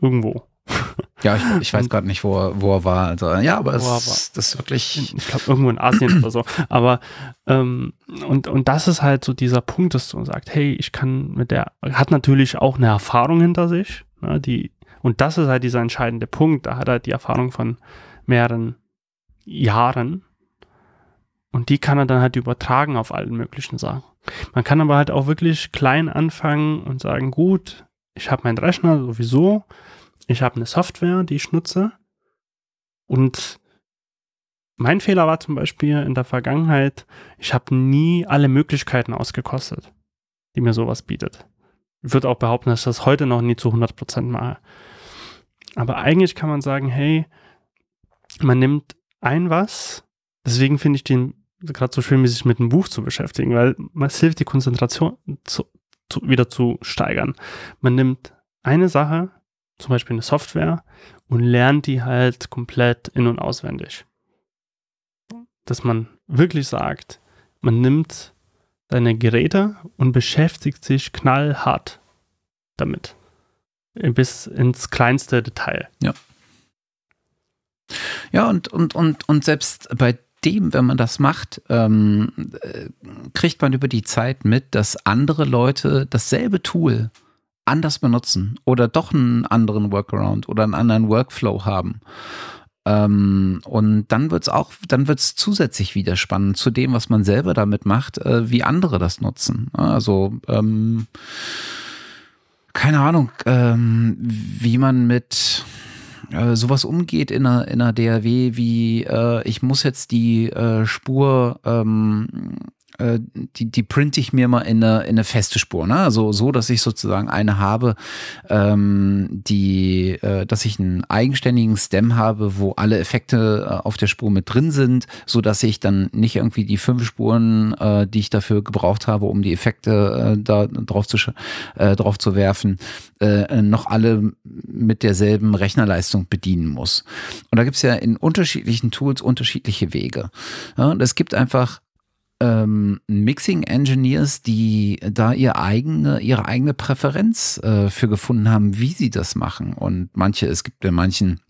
S1: irgendwo.
S2: Ja, ich, ich weiß gerade nicht, wo er, wo er war. Also, ja, aber es, das ist wirklich.
S1: Ich glaube, irgendwo in Asien oder so. Aber, ähm, und, und das ist halt so dieser Punkt, dass du sagst, hey, ich kann mit der, hat natürlich auch eine Erfahrung hinter sich, ne, die und das ist halt dieser entscheidende Punkt. Da hat er die Erfahrung von mehreren Jahren. Und die kann er dann halt übertragen auf allen möglichen Sachen. Man kann aber halt auch wirklich klein anfangen und sagen, gut, ich habe meinen Rechner sowieso, ich habe eine Software, die ich nutze. Und mein Fehler war zum Beispiel in der Vergangenheit, ich habe nie alle Möglichkeiten ausgekostet, die mir sowas bietet. Ich würde auch behaupten, dass ich das heute noch nie zu 100% mache. Aber eigentlich kann man sagen, hey, man nimmt ein was, deswegen finde ich den gerade so schön, sich mit einem Buch zu beschäftigen, weil es hilft, die Konzentration zu, zu, wieder zu steigern. Man nimmt eine Sache, zum Beispiel eine Software, und lernt die halt komplett in- und auswendig. Dass man wirklich sagt, man nimmt deine Geräte und beschäftigt sich knallhart damit bis ins kleinste Detail.
S2: Ja. Ja, und, und, und, und selbst bei dem, wenn man das macht, ähm, äh, kriegt man über die Zeit mit, dass andere Leute dasselbe Tool anders benutzen oder doch einen anderen Workaround oder einen anderen Workflow haben. Ähm, und dann wird es auch, dann wird es zusätzlich wieder spannend zu dem, was man selber damit macht, äh, wie andere das nutzen. Also ähm, keine Ahnung, ähm, wie man mit äh, sowas umgeht in einer, in einer DAW, wie äh, ich muss jetzt die äh, Spur ähm, äh, die, die printe ich mir mal in eine, in eine feste Spur. Ne? Also so, dass ich sozusagen eine habe, ähm, die, äh, dass ich einen eigenständigen Stem habe, wo alle Effekte äh, auf der Spur mit drin sind, so dass ich dann nicht irgendwie die fünf Spuren, äh, die ich dafür gebraucht habe, um die Effekte äh, da drauf zu, äh, drauf zu werfen, äh, noch alle mit derselben Rechnerleistung bedienen muss. Und da gibt es ja in unterschiedlichen Tools unterschiedliche Wege. Ja, es gibt einfach ähm, Mixing Engineers, die da ihre eigene, ihre eigene Präferenz äh, für gefunden haben, wie sie das machen. Und manche, es gibt bei manchen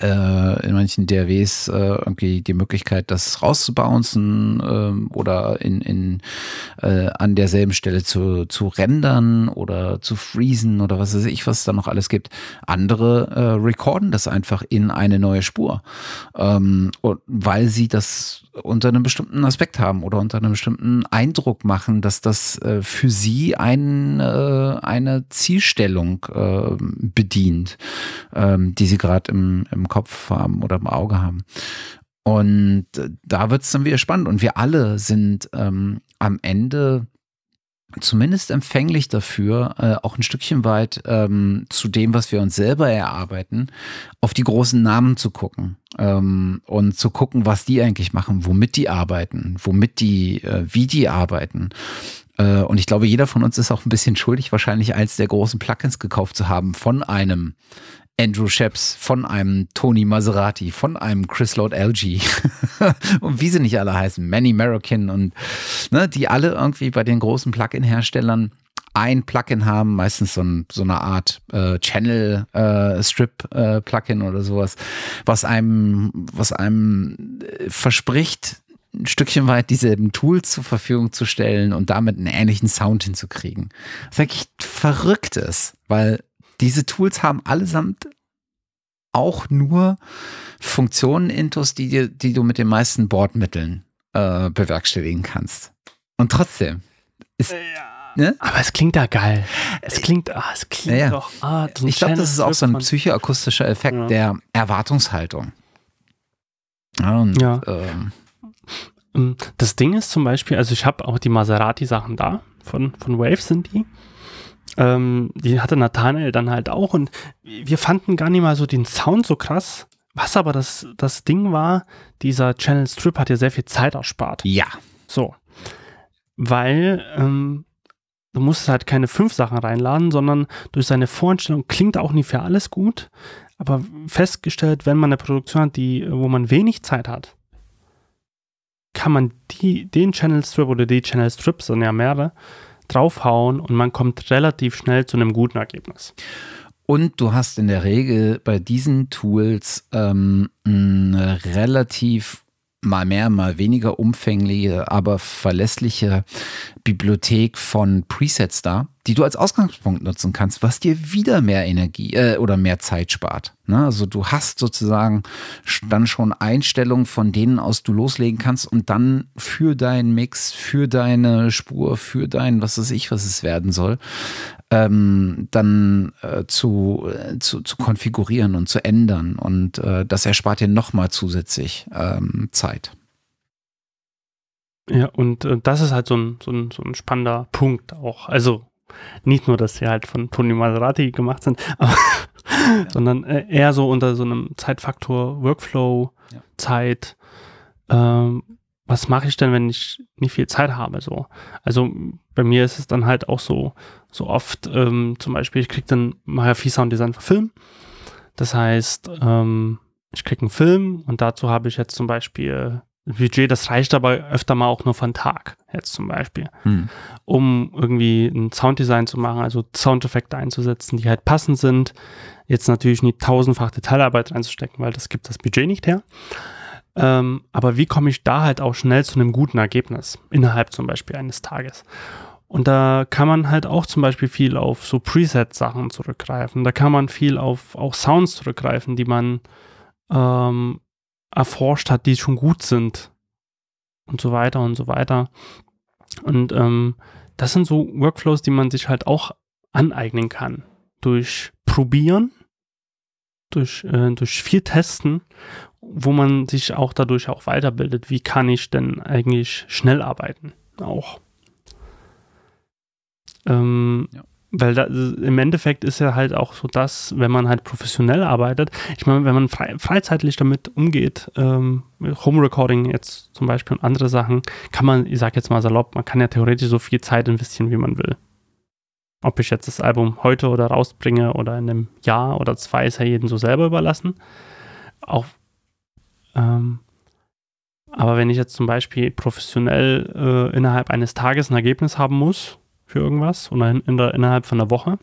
S2: äh, in manchen DAWs äh, irgendwie die Möglichkeit, das rauszubouncen äh, oder in, in, äh, an derselben Stelle zu, zu rendern oder zu freezen oder was weiß ich, was es da noch alles gibt. Andere äh, recorden das einfach in eine neue Spur, ähm, und, weil sie das unter einem bestimmten Aspekt haben oder unter einem bestimmten Eindruck machen, dass das äh, für sie ein, äh, eine Zielstellung äh, bedient, ähm, die sie gerade im, im Kopf haben oder im Auge haben. Und äh, da wird es dann wieder spannend. Und wir alle sind ähm, am Ende zumindest empfänglich dafür, äh, auch ein Stückchen weit ähm, zu dem, was wir uns selber erarbeiten, auf die großen Namen zu gucken ähm, und zu gucken, was die eigentlich machen, womit die arbeiten, womit die, äh, wie die arbeiten. Äh, und ich glaube, jeder von uns ist auch ein bisschen schuldig, wahrscheinlich eins der großen Plugins gekauft zu haben von einem Andrew Sheps, von einem Tony Maserati, von einem Chris Lord LG und wie sie nicht alle heißen, Manny American und ne, die alle irgendwie bei den großen Plugin-Herstellern ein Plugin haben, meistens so, ein, so eine Art äh, Channel äh, Strip äh, Plugin oder sowas, was einem, was einem äh, verspricht, ein Stückchen weit dieselben Tools zur Verfügung zu stellen und damit einen ähnlichen Sound hinzukriegen. Was eigentlich verrückt ist, weil diese Tools haben allesamt auch nur Funktionen intus, die, die du mit den meisten Bordmitteln äh, bewerkstelligen kannst. Und trotzdem ist. Ja.
S1: Ne? Aber es klingt da geil. Es klingt, ah, es klingt ja, ja. doch. Ah,
S2: so ich glaube, das ist auch so ein psychoakustischer Effekt ja. der Erwartungshaltung.
S1: Und, ja. Ähm, ähm, das Ding ist zum Beispiel, also ich habe auch die Maserati-Sachen da, von, von Wave sind die. Ähm, die hatte Nathanael dann halt auch und wir fanden gar nicht mal so den Sound so krass. Was aber das, das Ding war, dieser Channel Strip hat ja sehr viel Zeit erspart.
S2: Ja.
S1: So. Weil ähm, du musst halt keine fünf Sachen reinladen, sondern durch seine Voreinstellung klingt auch nicht für alles gut. Aber festgestellt, wenn man eine Produktion hat, die, wo man wenig Zeit hat, kann man die, den Channel Strip oder die Channel Strips, sind ja mehrere, draufhauen und man kommt relativ schnell zu einem guten Ergebnis.
S2: Und du hast in der Regel bei diesen Tools ähm, eine relativ mal mehr, mal weniger umfängliche, aber verlässliche Bibliothek von Presets da, die du als Ausgangspunkt nutzen kannst, was dir wieder mehr Energie äh, oder mehr Zeit spart. Ne? Also du hast sozusagen dann schon Einstellungen, von denen aus du loslegen kannst und dann für deinen Mix, für deine Spur, für dein, was weiß ich, was es werden soll, ähm, dann äh, zu, äh, zu, zu konfigurieren und zu ändern. Und äh, das erspart dir nochmal zusätzlich ähm, Zeit.
S1: Ja, und äh, das ist halt so ein, so, ein, so ein spannender Punkt auch. Also nicht nur, dass sie halt von Tony Maserati gemacht sind, aber, ja. sondern äh, eher so unter so einem Zeitfaktor, Workflow, ja. Zeit. Ähm, was mache ich denn, wenn ich nicht viel Zeit habe? So, also bei mir ist es dann halt auch so, so oft, ähm, zum Beispiel, ich kriege dann mal viel Sounddesign für Film. Das heißt, ähm, ich kriege einen Film und dazu habe ich jetzt zum Beispiel Budget, das reicht aber öfter mal auch nur für einen Tag, jetzt zum Beispiel, hm. um irgendwie ein Sounddesign zu machen, also Soundeffekte einzusetzen, die halt passend sind. Jetzt natürlich nicht tausendfach Detailarbeit reinzustecken, weil das gibt das Budget nicht her. Ähm, aber wie komme ich da halt auch schnell zu einem guten Ergebnis innerhalb zum Beispiel eines Tages? Und da kann man halt auch zum Beispiel viel auf so Preset-Sachen zurückgreifen. Da kann man viel auf auch Sounds zurückgreifen, die man ähm, erforscht hat, die schon gut sind. Und so weiter und so weiter. Und ähm, das sind so Workflows, die man sich halt auch aneignen kann. Durch Probieren, durch, äh, durch viel Testen, wo man sich auch dadurch auch weiterbildet. Wie kann ich denn eigentlich schnell arbeiten? Auch. Ähm, ja. Weil da, im Endeffekt ist ja halt auch so das, wenn man halt professionell arbeitet, ich meine, wenn man frei, freizeitlich damit umgeht, ähm, Home Recording jetzt zum Beispiel und andere Sachen, kann man, ich sag jetzt mal salopp, man kann ja theoretisch so viel Zeit investieren, wie man will. Ob ich jetzt das Album heute oder rausbringe oder in einem Jahr oder zwei, ist ja jedem so selber überlassen. Auch, ähm, aber wenn ich jetzt zum Beispiel professionell äh, innerhalb eines Tages ein Ergebnis haben muss, für irgendwas oder in, in der, innerhalb von einer Woche,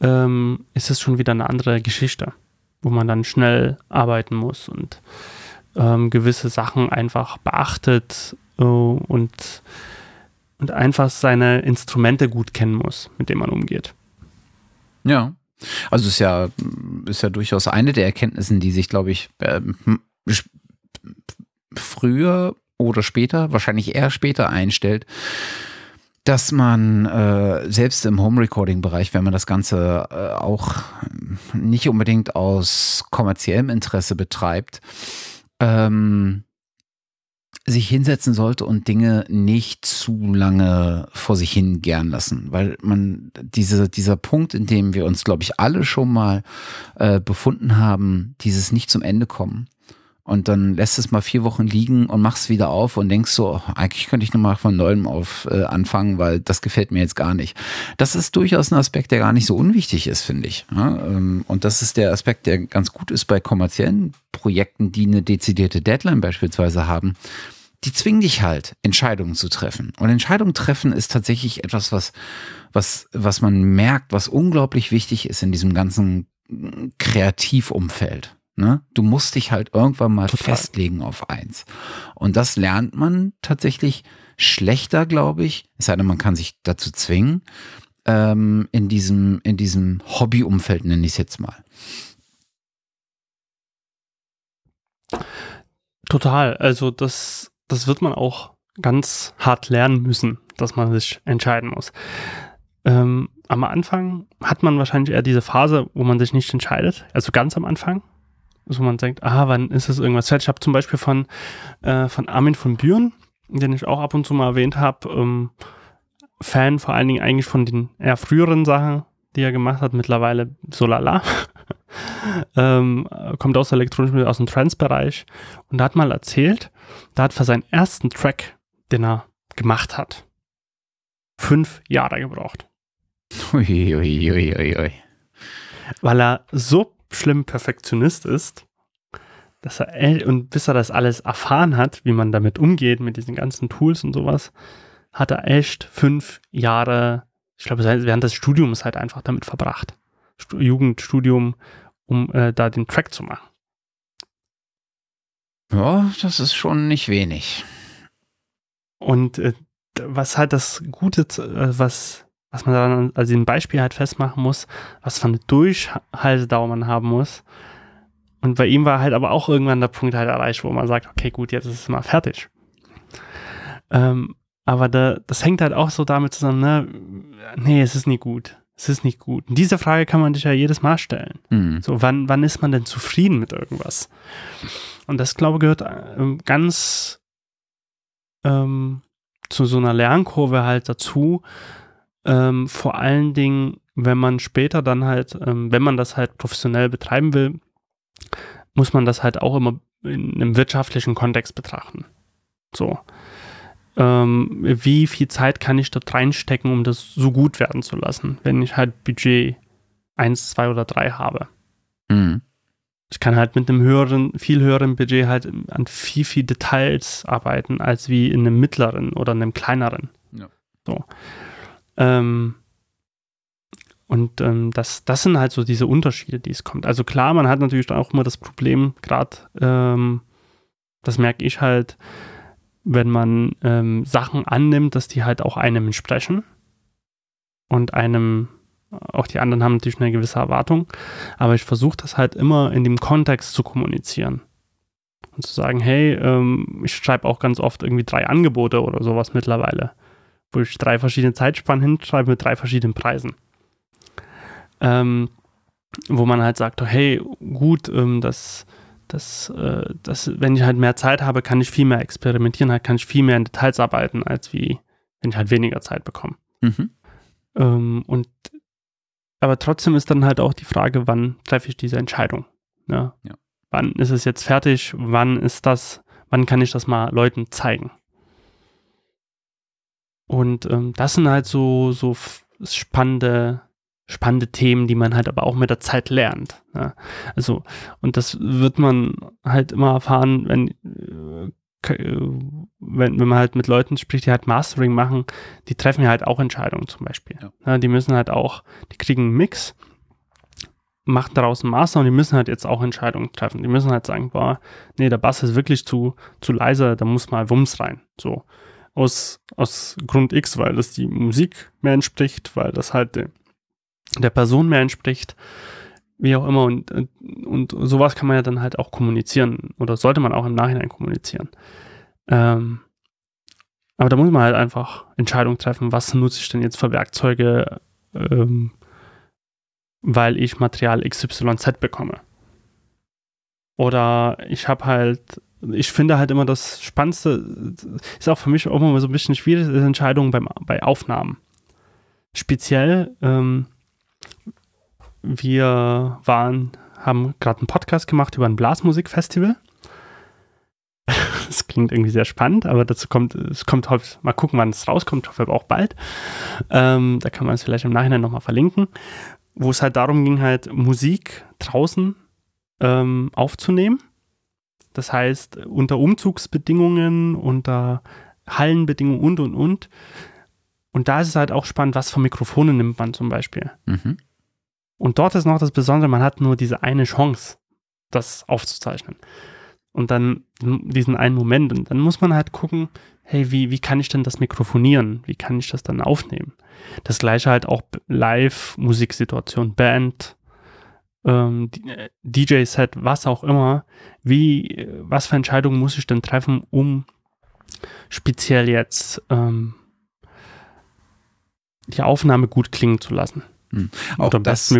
S1: ähm, ist es schon wieder eine andere Geschichte. wo man dann schnell arbeiten muss und ähm, gewisse Sachen einfach beachtet äh, und, und einfach seine Instrumente gut kennen muss, mit denen man umgeht.
S2: Ja. Also ist ja, ist ja durchaus eine der Erkenntnissen, die sich, glaube ich, äh, früher oder später, wahrscheinlich eher später einstellt, dass man äh, selbst im Home Recording Bereich, wenn man das Ganze äh, auch nicht unbedingt aus kommerziellem Interesse betreibt, ähm, sich hinsetzen sollte und Dinge nicht zu lange vor sich hin gern lassen, weil man diese, dieser Punkt, in dem wir uns, glaube ich, alle schon mal äh, befunden haben, dieses nicht zum Ende kommen, und dann lässt es mal vier Wochen liegen und machst es wieder auf und denkst so, eigentlich könnte ich nochmal von neuem auf äh, anfangen, weil das gefällt mir jetzt gar nicht. Das ist durchaus ein Aspekt, der gar nicht so unwichtig ist, finde ich. Ja, ähm, und das ist der Aspekt, der ganz gut ist bei kommerziellen Projekten, die eine dezidierte Deadline beispielsweise haben. Die zwingen dich halt, Entscheidungen zu treffen. Und Entscheidungen treffen ist tatsächlich etwas, was, was, was man merkt, was unglaublich wichtig ist in diesem ganzen Kreativumfeld. Ne? Du musst dich halt irgendwann mal Total. festlegen auf eins. Und das lernt man tatsächlich schlechter, glaube ich. Es sei denn, man kann sich dazu zwingen, ähm, in diesem, in diesem Hobbyumfeld, nenne ich es jetzt mal.
S1: Total. Also das, das wird man auch ganz hart lernen müssen, dass man sich entscheiden muss. Ähm, am Anfang hat man wahrscheinlich eher diese Phase, wo man sich nicht entscheidet, also ganz am Anfang, wo man denkt, ah, wann ist es irgendwas fertig? Ich habe zum Beispiel von, äh, von Armin von Büren, den ich auch ab und zu mal erwähnt habe, ähm, Fan vor allen Dingen eigentlich von den eher früheren Sachen, die er gemacht hat, mittlerweile so lala. ähm, kommt aus der elektronischen aus dem Trance-Bereich und hat mal erzählt, da hat für seinen ersten Track, den er gemacht hat, fünf Jahre gebraucht.
S2: Uiuiuiui. Ui, ui, ui.
S1: Weil er so schlimm Perfektionist ist, dass er, und bis er das alles erfahren hat, wie man damit umgeht, mit diesen ganzen Tools und sowas, hat er echt fünf Jahre, ich glaube, während des Studiums halt einfach damit verbracht. Jugendstudium, um äh, da den Track zu machen.
S2: Ja, das ist schon nicht wenig.
S1: Und äh, was halt das Gute, äh, was was man dann also ein Beispiel halt festmachen muss, was für eine Durchhaltedauer man haben muss. Und bei ihm war halt aber auch irgendwann der Punkt halt erreicht, wo man sagt, okay, gut, jetzt ist es mal fertig. Ähm, aber da, das hängt halt auch so damit zusammen, ne, nee, es ist nie gut. Es ist nicht gut. Und diese Frage kann man sich ja jedes Mal stellen. Mhm. So, wann, wann ist man denn zufrieden mit irgendwas? Und das, glaube ich, gehört ähm, ganz ähm, zu so einer Lernkurve halt dazu, ähm, vor allen Dingen, wenn man später dann halt, ähm, wenn man das halt professionell betreiben will, muss man das halt auch immer in einem wirtschaftlichen Kontext betrachten. So. Ähm, wie viel Zeit kann ich dort reinstecken, um das so gut werden zu lassen, wenn ich halt Budget 1, 2 oder 3 habe? Mhm. Ich kann halt mit einem höheren, viel höheren Budget halt an viel, viel Details arbeiten, als wie in einem mittleren oder einem kleineren. Ja. So. Ähm, und ähm, das, das sind halt so diese Unterschiede, die es kommt. Also klar, man hat natürlich auch immer das Problem, gerade, ähm, das merke ich halt, wenn man ähm, Sachen annimmt, dass die halt auch einem entsprechen. Und einem, auch die anderen haben natürlich eine gewisse Erwartung, aber ich versuche das halt immer in dem Kontext zu kommunizieren. Und zu sagen, hey, ähm, ich schreibe auch ganz oft irgendwie drei Angebote oder sowas mittlerweile wo ich drei verschiedene Zeitspannen hinschreibe mit drei verschiedenen Preisen. Ähm, wo man halt sagt, hey, gut, ähm, das, das, äh, das, wenn ich halt mehr Zeit habe, kann ich viel mehr experimentieren, halt kann ich viel mehr in Details arbeiten, als wie wenn ich halt weniger Zeit bekomme. Mhm. Ähm, und aber trotzdem ist dann halt auch die Frage, wann treffe ich diese Entscheidung? Ne? Ja. Wann ist es jetzt fertig? Wann ist das, wann kann ich das mal Leuten zeigen? Und ähm, das sind halt so, so spannende, spannende Themen, die man halt aber auch mit der Zeit lernt. Ja. Also, und das wird man halt immer erfahren, wenn, äh, wenn, wenn man halt mit Leuten spricht, die halt Mastering machen, die treffen ja halt auch Entscheidungen zum Beispiel. Ja. Ja, die müssen halt auch, die kriegen einen Mix machen daraus ein Master und die müssen halt jetzt auch Entscheidungen treffen. Die müssen halt sagen, boah, nee, der Bass ist wirklich zu, zu leise, da muss mal Wumms rein. So. Aus, aus Grund X, weil das die Musik mehr entspricht, weil das halt de, der Person mehr entspricht, wie auch immer. Und, und sowas kann man ja dann halt auch kommunizieren oder sollte man auch im Nachhinein kommunizieren. Ähm, aber da muss man halt einfach Entscheidungen treffen, was nutze ich denn jetzt für Werkzeuge, ähm, weil ich Material XYZ bekomme. Oder ich habe halt, ich finde halt immer das Spannendste, ist auch für mich auch immer so ein bisschen schwierig, ist Entscheidungen beim, bei Aufnahmen. Speziell, ähm, wir waren, haben gerade einen Podcast gemacht über ein Blasmusikfestival das klingt irgendwie sehr spannend, aber dazu kommt, es kommt halt, mal gucken, wann es rauskommt, hoffe auch bald. Ähm, da kann man es vielleicht im Nachhinein nochmal verlinken, wo es halt darum ging, halt Musik draußen ähm, aufzunehmen. Das heißt, unter Umzugsbedingungen, unter Hallenbedingungen und und und. Und da ist es halt auch spannend, was für Mikrofone nimmt man zum Beispiel. Mhm. Und dort ist noch das Besondere, man hat nur diese eine Chance, das aufzuzeichnen und dann diesen einen Moment. Und dann muss man halt gucken, hey, wie, wie kann ich denn das mikrofonieren? Wie kann ich das dann aufnehmen? Das gleiche halt auch Live-Musiksituation, Band, ähm, DJ-Set, was auch immer. Wie, was für Entscheidungen muss ich denn treffen, um speziell jetzt ähm, die Aufnahme gut klingen zu lassen?
S2: Hm. Auch, das,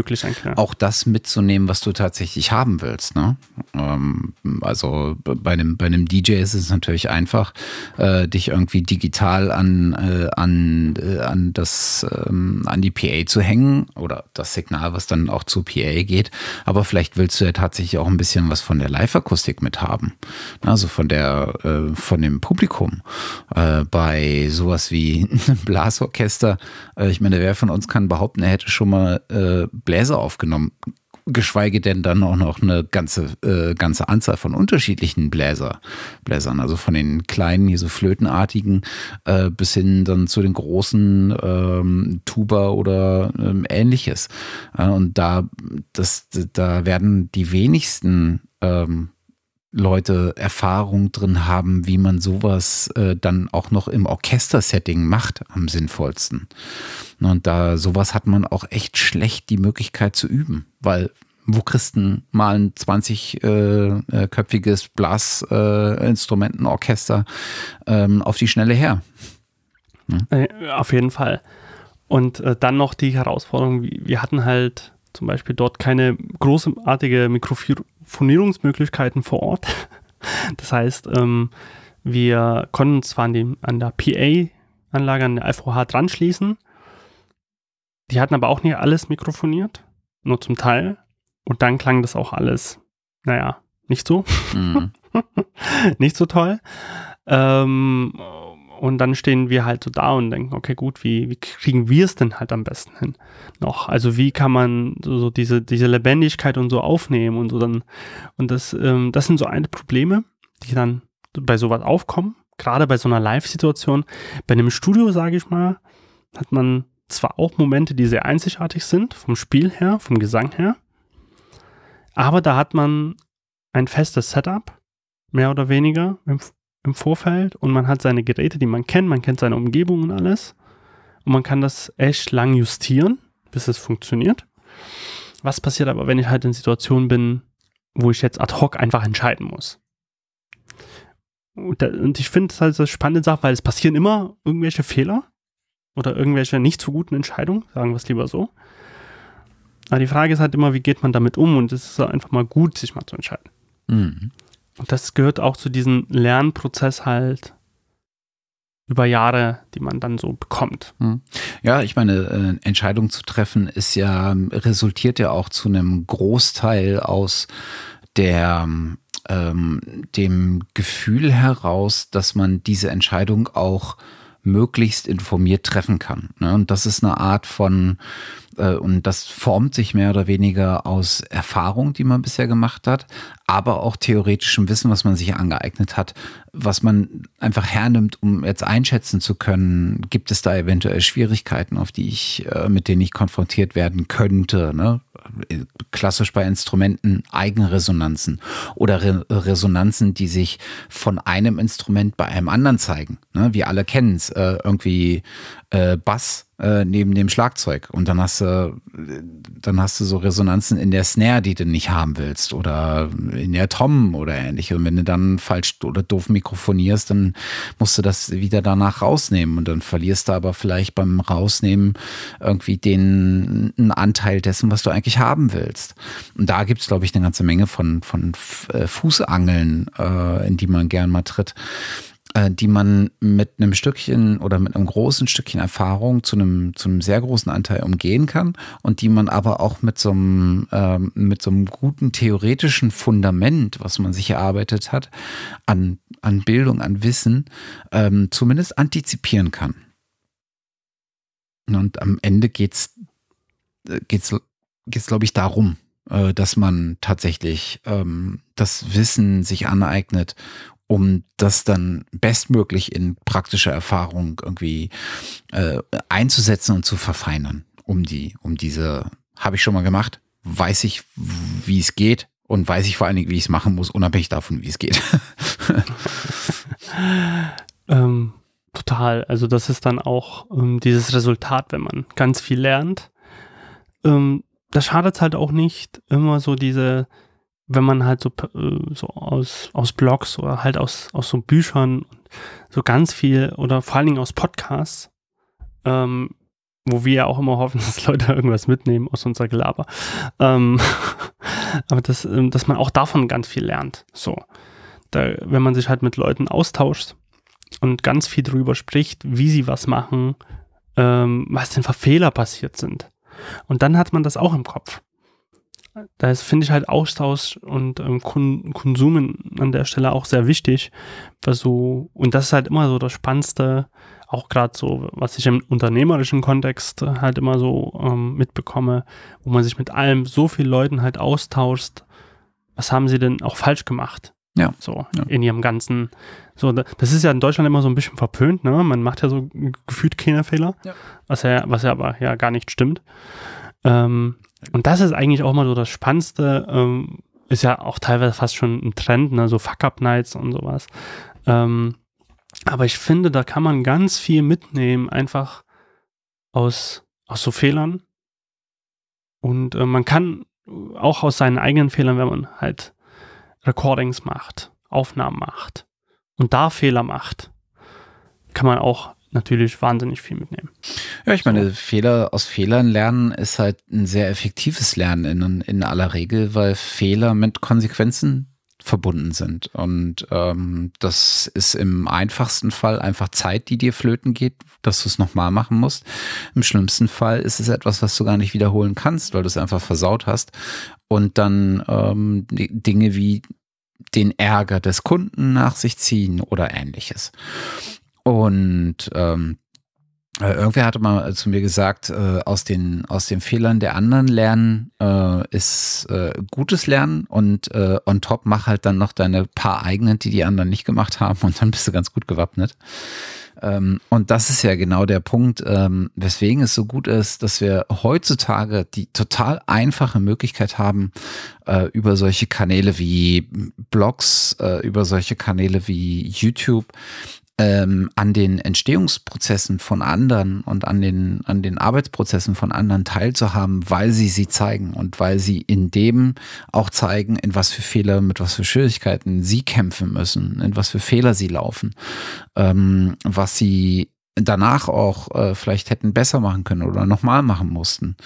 S2: auch das mitzunehmen, was du tatsächlich haben willst. Ne? Ähm, also bei einem, bei einem DJ ist es natürlich einfach, äh, dich irgendwie digital an, äh, an, äh, an, das, ähm, an die PA zu hängen oder das Signal, was dann auch zu PA geht. Aber vielleicht willst du ja tatsächlich auch ein bisschen was von der Live-Akustik mit haben. Also von, der, äh, von dem Publikum. Äh, bei sowas wie einem Blasorchester, äh, ich meine, wer von uns kann behaupten, er hätte schon mal äh, Bläser aufgenommen, geschweige denn dann auch noch eine ganze, äh, ganze Anzahl von unterschiedlichen Bläser, Bläsern, also von den kleinen, hier so flötenartigen, äh, bis hin dann zu den großen ähm, Tuba oder ähm, ähnliches. Äh, und da, das, da werden die wenigsten ähm, Leute Erfahrung drin haben, wie man sowas äh, dann auch noch im Orchestersetting macht, am sinnvollsten. Und da sowas hat man auch echt schlecht die Möglichkeit zu üben, weil wo Christen mal ein 20-köpfiges äh, Blasinstrumentenorchester äh, ähm, auf die Schnelle her.
S1: Hm? Auf jeden Fall. Und äh, dann noch die Herausforderung, wir hatten halt zum Beispiel dort keine großartige Mikrofonierungsmöglichkeiten vor Ort. Das heißt, ähm, wir konnten zwar an, dem, an der PA-Anlage, an der FOH dran schließen, die hatten aber auch nicht alles mikrofoniert, nur zum Teil. Und dann klang das auch alles, naja, nicht so. Mhm. nicht so toll. Ähm, und dann stehen wir halt so da und denken, okay, gut, wie, wie kriegen wir es denn halt am besten hin noch? Also wie kann man so, so diese, diese Lebendigkeit und so aufnehmen und so dann, und das, ähm, das sind so eine Probleme, die dann bei sowas aufkommen, gerade bei so einer Live-Situation. Bei einem Studio, sage ich mal, hat man zwar auch Momente, die sehr einzigartig sind, vom Spiel her, vom Gesang her, aber da hat man ein festes Setup, mehr oder weniger im, Vorfeld und man hat seine Geräte, die man kennt, man kennt seine Umgebung und alles und man kann das echt lang justieren, bis es funktioniert. Was passiert aber, wenn ich halt in Situationen bin, wo ich jetzt ad hoc einfach entscheiden muss? Und, ich finde es halt eine spannende Sache, weil es passieren immer irgendwelche Fehler oder irgendwelche nicht so guten Entscheidungen, sagen wir es lieber so. Aber die Frage ist halt immer, wie geht man damit um? Und es ist einfach mal gut, sich mal zu entscheiden. Mhm. Und das gehört auch zu diesem Lernprozess halt über Jahre, die man dann so bekommt.
S2: Mhm. Ja, ich meine, äh, Entscheidung zu treffen ist ja, resultiert ja auch zu einem Großteil aus der ähm, dem Gefühl heraus, dass man diese Entscheidung auch möglichst informiert treffen kann. Ne? Und das ist eine Art von, äh, und das formt sich mehr oder weniger aus Erfahrung, die man bisher gemacht hat, aber auch theoretischem Wissen, was man sich angeeignet hat, was man einfach hernimmt, um jetzt einschätzen zu können, gibt es da eventuell Schwierigkeiten, auf die ich, äh, mit denen ich konfrontiert werden könnte. Ne? Klassisch bei Instrumenten Eigenresonanzen oder Re Resonanzen, die sich von einem Instrument bei einem anderen zeigen. Ne? Wir alle kennen es, äh, irgendwie äh, Bass äh, neben dem Schlagzeug. Und dann hast du, dann hast du so Resonanzen in der Snare, die du nicht haben willst, oder in der Tom oder ähnliche. Und wenn du dann falsch oder doof mikrofonierst, dann musst du das wieder danach rausnehmen. Und dann verlierst du aber vielleicht beim Rausnehmen irgendwie den einen Anteil dessen, was du eigentlich haben willst. Und da gibt es, glaube ich, eine ganze Menge von, von äh, Fußangeln, äh, in die man gern mal tritt. Äh, die man mit einem Stückchen oder mit einem großen Stückchen Erfahrung zu einem, zu einem sehr großen Anteil umgehen kann und die man aber auch mit so einem, ähm, mit so einem guten theoretischen Fundament, was man sich erarbeitet hat, an, an Bildung, an Wissen, ähm, zumindest antizipieren kann. Und am Ende geht's, äh, geht's, geht's, glaube ich, darum, äh, dass man tatsächlich ähm, das Wissen sich aneignet um das dann bestmöglich in praktische Erfahrung irgendwie äh, einzusetzen und zu verfeinern, um die, um diese, habe ich schon mal gemacht, weiß ich, wie es geht und weiß ich vor allen Dingen, wie ich es machen muss, unabhängig davon, wie es geht.
S1: ähm, total. Also das ist dann auch ähm, dieses Resultat, wenn man ganz viel lernt. Ähm, da schadet es halt auch nicht, immer so diese wenn man halt so, äh, so aus, aus Blogs oder halt aus, aus so Büchern so ganz viel oder vor allen Dingen aus Podcasts, ähm, wo wir ja auch immer hoffen, dass Leute irgendwas mitnehmen aus unserer Gelaber. Ähm, aber das, ähm, dass man auch davon ganz viel lernt. So. Da, wenn man sich halt mit Leuten austauscht und ganz viel drüber spricht, wie sie was machen, ähm, was denn für Fehler passiert sind. Und dann hat man das auch im Kopf da ist, finde ich halt Austausch und ähm, Konsum an der Stelle auch sehr wichtig. so, und das ist halt immer so das Spannendste, auch gerade so, was ich im unternehmerischen Kontext halt immer so ähm, mitbekomme, wo man sich mit allem so vielen Leuten halt austauscht. Was haben sie denn auch falsch gemacht?
S2: Ja.
S1: So,
S2: ja.
S1: in ihrem ganzen. So, das ist ja in Deutschland immer so ein bisschen verpönt, ne? Man macht ja so gefühlt keine Fehler, ja. was ja, was ja aber ja gar nicht stimmt. Ähm, und das ist eigentlich auch mal so das Spannendste. Ähm, ist ja auch teilweise fast schon ein Trend, ne? so Fuck-Up-Nights und sowas. Ähm, aber ich finde, da kann man ganz viel mitnehmen, einfach aus, aus so Fehlern. Und äh, man kann auch aus seinen eigenen Fehlern, wenn man halt Recordings macht, Aufnahmen macht und da Fehler macht, kann man auch natürlich wahnsinnig viel mitnehmen.
S2: Ja, ich meine, so. Fehler aus Fehlern lernen ist halt ein sehr effektives Lernen in, in aller Regel, weil Fehler mit Konsequenzen verbunden sind. Und ähm, das ist im einfachsten Fall einfach Zeit, die dir flöten geht, dass du es nochmal machen musst. Im schlimmsten Fall ist es etwas, was du gar nicht wiederholen kannst, weil du es einfach versaut hast. Und dann ähm, Dinge wie den Ärger des Kunden nach sich ziehen oder ähnliches. Und ähm, äh, irgendwer hatte mal zu mir gesagt, äh, aus, den, aus den Fehlern der anderen lernen äh, ist äh, gutes Lernen und äh, on top mach halt dann noch deine paar eigenen, die die anderen nicht gemacht haben und dann bist du ganz gut gewappnet. Ähm, und das ist ja genau der Punkt, ähm, weswegen es so gut ist, dass wir heutzutage die total einfache Möglichkeit haben, äh, über solche Kanäle wie Blogs, äh, über solche Kanäle wie YouTube, ähm, an den Entstehungsprozessen von anderen und an den, an den Arbeitsprozessen von anderen teilzuhaben, weil sie sie zeigen und weil sie in dem auch zeigen, in was für Fehler, mit was für Schwierigkeiten sie kämpfen müssen, in was für Fehler sie laufen, ähm, was sie danach auch äh, vielleicht hätten besser machen können oder nochmal machen mussten.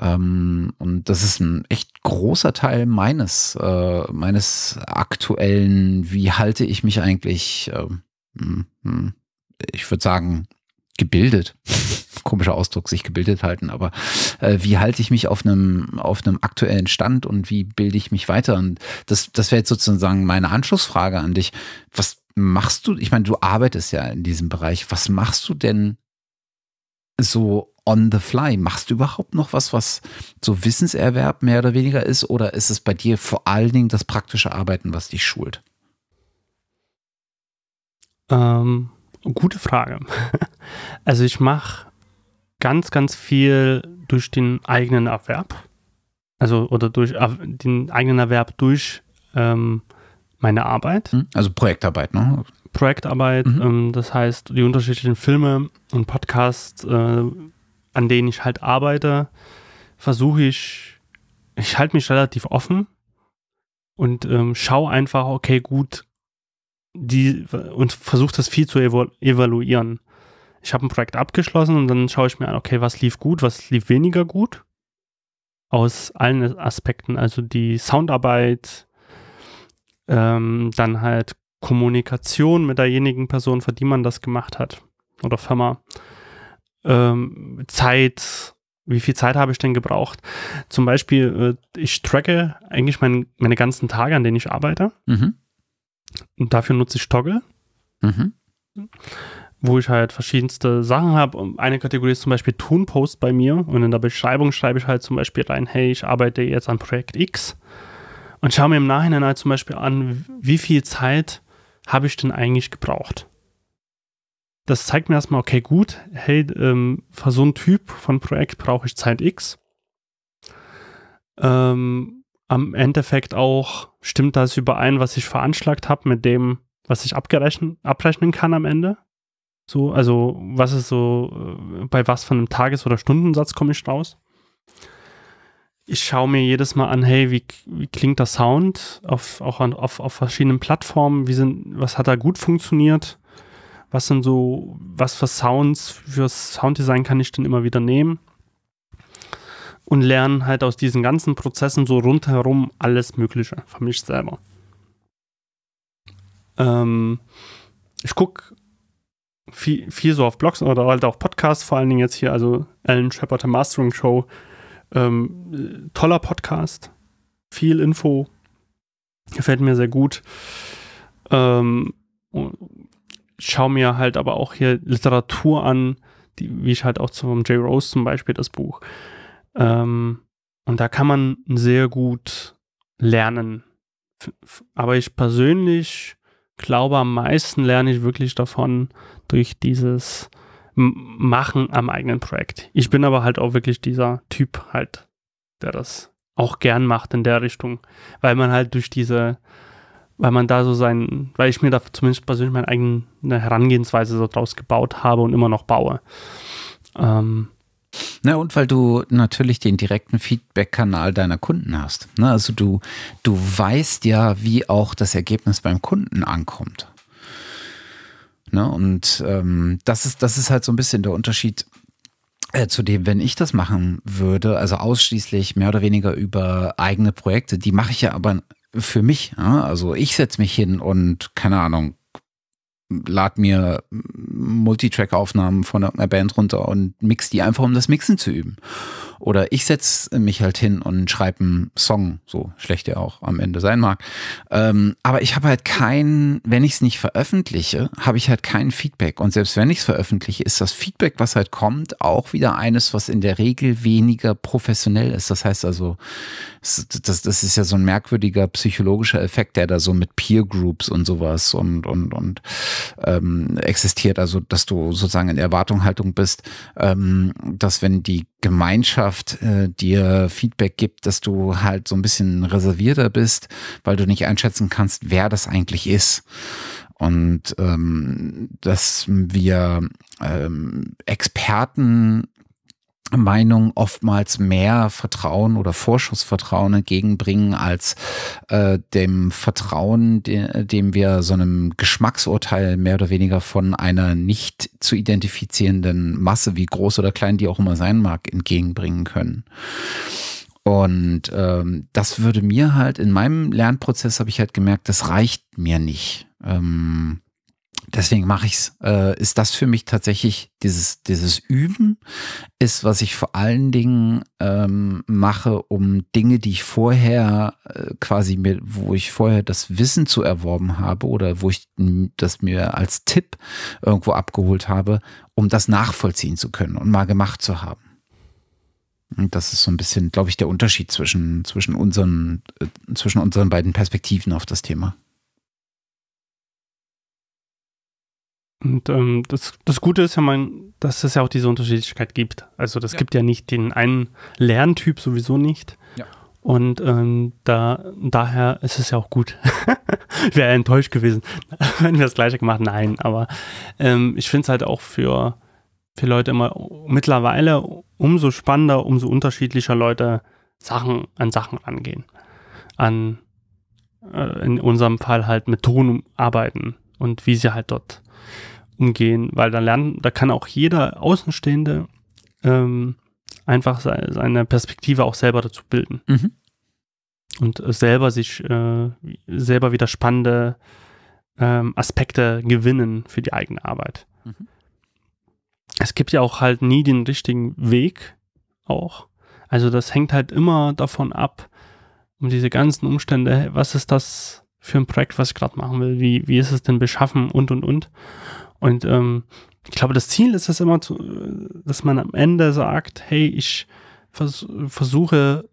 S2: Ähm, und das ist ein echt großer Teil meines, äh, meines aktuellen, wie halte ich mich eigentlich, äh, hm, hm. Ich würde sagen, gebildet. Komischer Ausdruck, sich gebildet halten, aber äh, wie halte ich mich auf einem, auf aktuellen Stand und wie bilde ich mich weiter? Und das, das wäre jetzt sozusagen meine Anschlussfrage an dich. Was machst du? Ich meine, du arbeitest ja in diesem Bereich. Was machst du denn so on the fly? Machst du überhaupt noch was, was so Wissenserwerb mehr oder weniger ist? Oder ist es bei dir vor allen Dingen das praktische Arbeiten, was dich schult?
S1: Ähm, gute Frage. Also ich mache ganz, ganz viel durch den eigenen Erwerb. also oder durch den eigenen Erwerb durch ähm, meine Arbeit.
S2: Hm? Also Projektarbeit, ne?
S1: Projektarbeit, mhm. ähm, das heißt die unterschiedlichen Filme und Podcasts, äh, an denen ich halt arbeite, versuche ich, ich halte mich relativ offen und ähm, schaue einfach, okay, gut, die und versuche das viel zu evalu evaluieren. Ich habe ein Projekt abgeschlossen und dann schaue ich mir an, okay, was lief gut, was lief weniger gut. Aus allen Aspekten, also die Soundarbeit, ähm, dann halt Kommunikation mit derjenigen Person, für die man das gemacht hat oder Firma. Ähm, Zeit, wie viel Zeit habe ich denn gebraucht? Zum Beispiel, äh, ich tracke eigentlich mein, meine ganzen Tage, an denen ich arbeite. Mhm. Und dafür nutze ich Toggle. Mhm. Wo ich halt verschiedenste Sachen habe. Eine Kategorie ist zum Beispiel Toon-Post bei mir. Und in der Beschreibung schreibe ich halt zum Beispiel rein, hey, ich arbeite jetzt an Projekt X. Und schaue mir im Nachhinein halt zum Beispiel an, wie viel Zeit habe ich denn eigentlich gebraucht? Das zeigt mir erstmal, okay, gut, hey, ähm, für so einen Typ von Projekt brauche ich Zeit X. Ähm, am Endeffekt auch stimmt das überein, was ich veranschlagt habe, mit dem, was ich abrechnen kann am Ende. So, also was ist so, äh, bei was von einem Tages- oder Stundensatz komme ich raus? ich schaue mir jedes Mal an, hey, wie, wie klingt der Sound auf, auch an, auf, auf verschiedenen Plattformen? Wie sind, was hat da gut funktioniert? Was sind so, was für Sounds, für Sounddesign kann ich denn immer wieder nehmen? Und lernen halt aus diesen ganzen Prozessen so rundherum alles Mögliche für mich selber. Ähm, ich gucke viel, viel so auf Blogs oder halt auch Podcasts, vor allen Dingen jetzt hier, also Alan Shepard, der Mastering Show, ähm, toller Podcast, viel Info, gefällt mir sehr gut. Ähm, schau mir halt aber auch hier Literatur an, die, wie ich halt auch zum J. Rose zum Beispiel das Buch. Ähm, und da kann man sehr gut lernen. Aber ich persönlich glaube, am meisten lerne ich wirklich davon durch dieses machen am eigenen Projekt. Ich bin aber halt auch wirklich dieser Typ halt, der das auch gern macht in der Richtung, weil man halt durch diese, weil man da so sein, weil ich mir da zumindest persönlich meine eigene Herangehensweise so draus gebaut habe und immer noch baue. Ähm,
S2: na, und weil du natürlich den direkten Feedback-Kanal deiner Kunden hast. Ne? Also du, du weißt ja, wie auch das Ergebnis beim Kunden ankommt. Ne? Und ähm, das, ist, das ist halt so ein bisschen der Unterschied äh, zu dem, wenn ich das machen würde, also ausschließlich mehr oder weniger über eigene Projekte, die mache ich ja aber für mich. Ja? Also ich setze mich hin und keine Ahnung, lad mir Multitrack-Aufnahmen von einer Band runter und mix die einfach, um das Mixen zu üben. Oder ich setze mich halt hin und schreibe einen Song, so schlecht der auch am Ende sein mag. Ähm, aber ich habe halt kein, wenn ich es nicht veröffentliche, habe ich halt kein Feedback. Und selbst wenn ich es veröffentliche, ist das Feedback, was halt kommt, auch wieder eines, was in der Regel weniger professionell ist. Das heißt also, das, das ist ja so ein merkwürdiger psychologischer Effekt, der da so mit Peer Groups und sowas und, und, und ähm, existiert. Also, dass du sozusagen in Erwartungshaltung bist, ähm, dass wenn die Gemeinschaft äh, dir Feedback gibt, dass du halt so ein bisschen reservierter bist, weil du nicht einschätzen kannst, wer das eigentlich ist. Und ähm, dass wir ähm, Experten Meinung oftmals mehr Vertrauen oder Vorschussvertrauen entgegenbringen als äh, dem Vertrauen, de, dem wir so einem Geschmacksurteil mehr oder weniger von einer nicht zu identifizierenden Masse, wie groß oder klein die auch immer sein mag, entgegenbringen können. Und ähm, das würde mir halt in meinem Lernprozess habe ich halt gemerkt, das reicht mir nicht. Ähm, deswegen mache ich's. Äh, ist das für mich tatsächlich dieses, dieses Üben, ist, was ich vor allen Dingen ähm, mache, um Dinge, die ich vorher äh, quasi mir, wo ich vorher das Wissen zu erworben habe oder wo ich das mir als Tipp irgendwo abgeholt habe, um das nachvollziehen zu können und mal gemacht zu haben. Und das ist so ein bisschen, glaube ich, der Unterschied zwischen, zwischen, unseren, äh, zwischen unseren beiden Perspektiven auf das Thema.
S1: Und ähm, das, das Gute ist ja, man, dass es ja auch diese Unterschiedlichkeit gibt. Also das ja. gibt ja nicht den einen Lerntyp sowieso nicht. Ja. Und ähm, da, daher ist es ja auch gut. ich wäre enttäuscht gewesen, wenn wir das gleiche gemacht Nein, aber ähm, ich finde es halt auch für, für Leute immer mittlerweile umso spannender, umso unterschiedlicher Leute Sachen an Sachen rangehen. An äh, in unserem Fall halt mit Ton arbeiten und wie sie halt dort umgehen, weil da lernen, da kann auch jeder Außenstehende ähm, einfach seine Perspektive auch selber dazu bilden. Mhm. Und selber sich, äh, selber wieder spannende ähm, Aspekte gewinnen für die eigene Arbeit. Mhm. Es gibt ja auch halt nie den richtigen Weg auch. Also das hängt halt immer davon ab, um diese ganzen Umstände, was ist das für ein Projekt, was ich gerade machen will, wie, wie ist es denn beschaffen und und und. Und ähm, ich glaube, das Ziel ist es immer, zu, dass man am Ende sagt, hey, ich vers versuche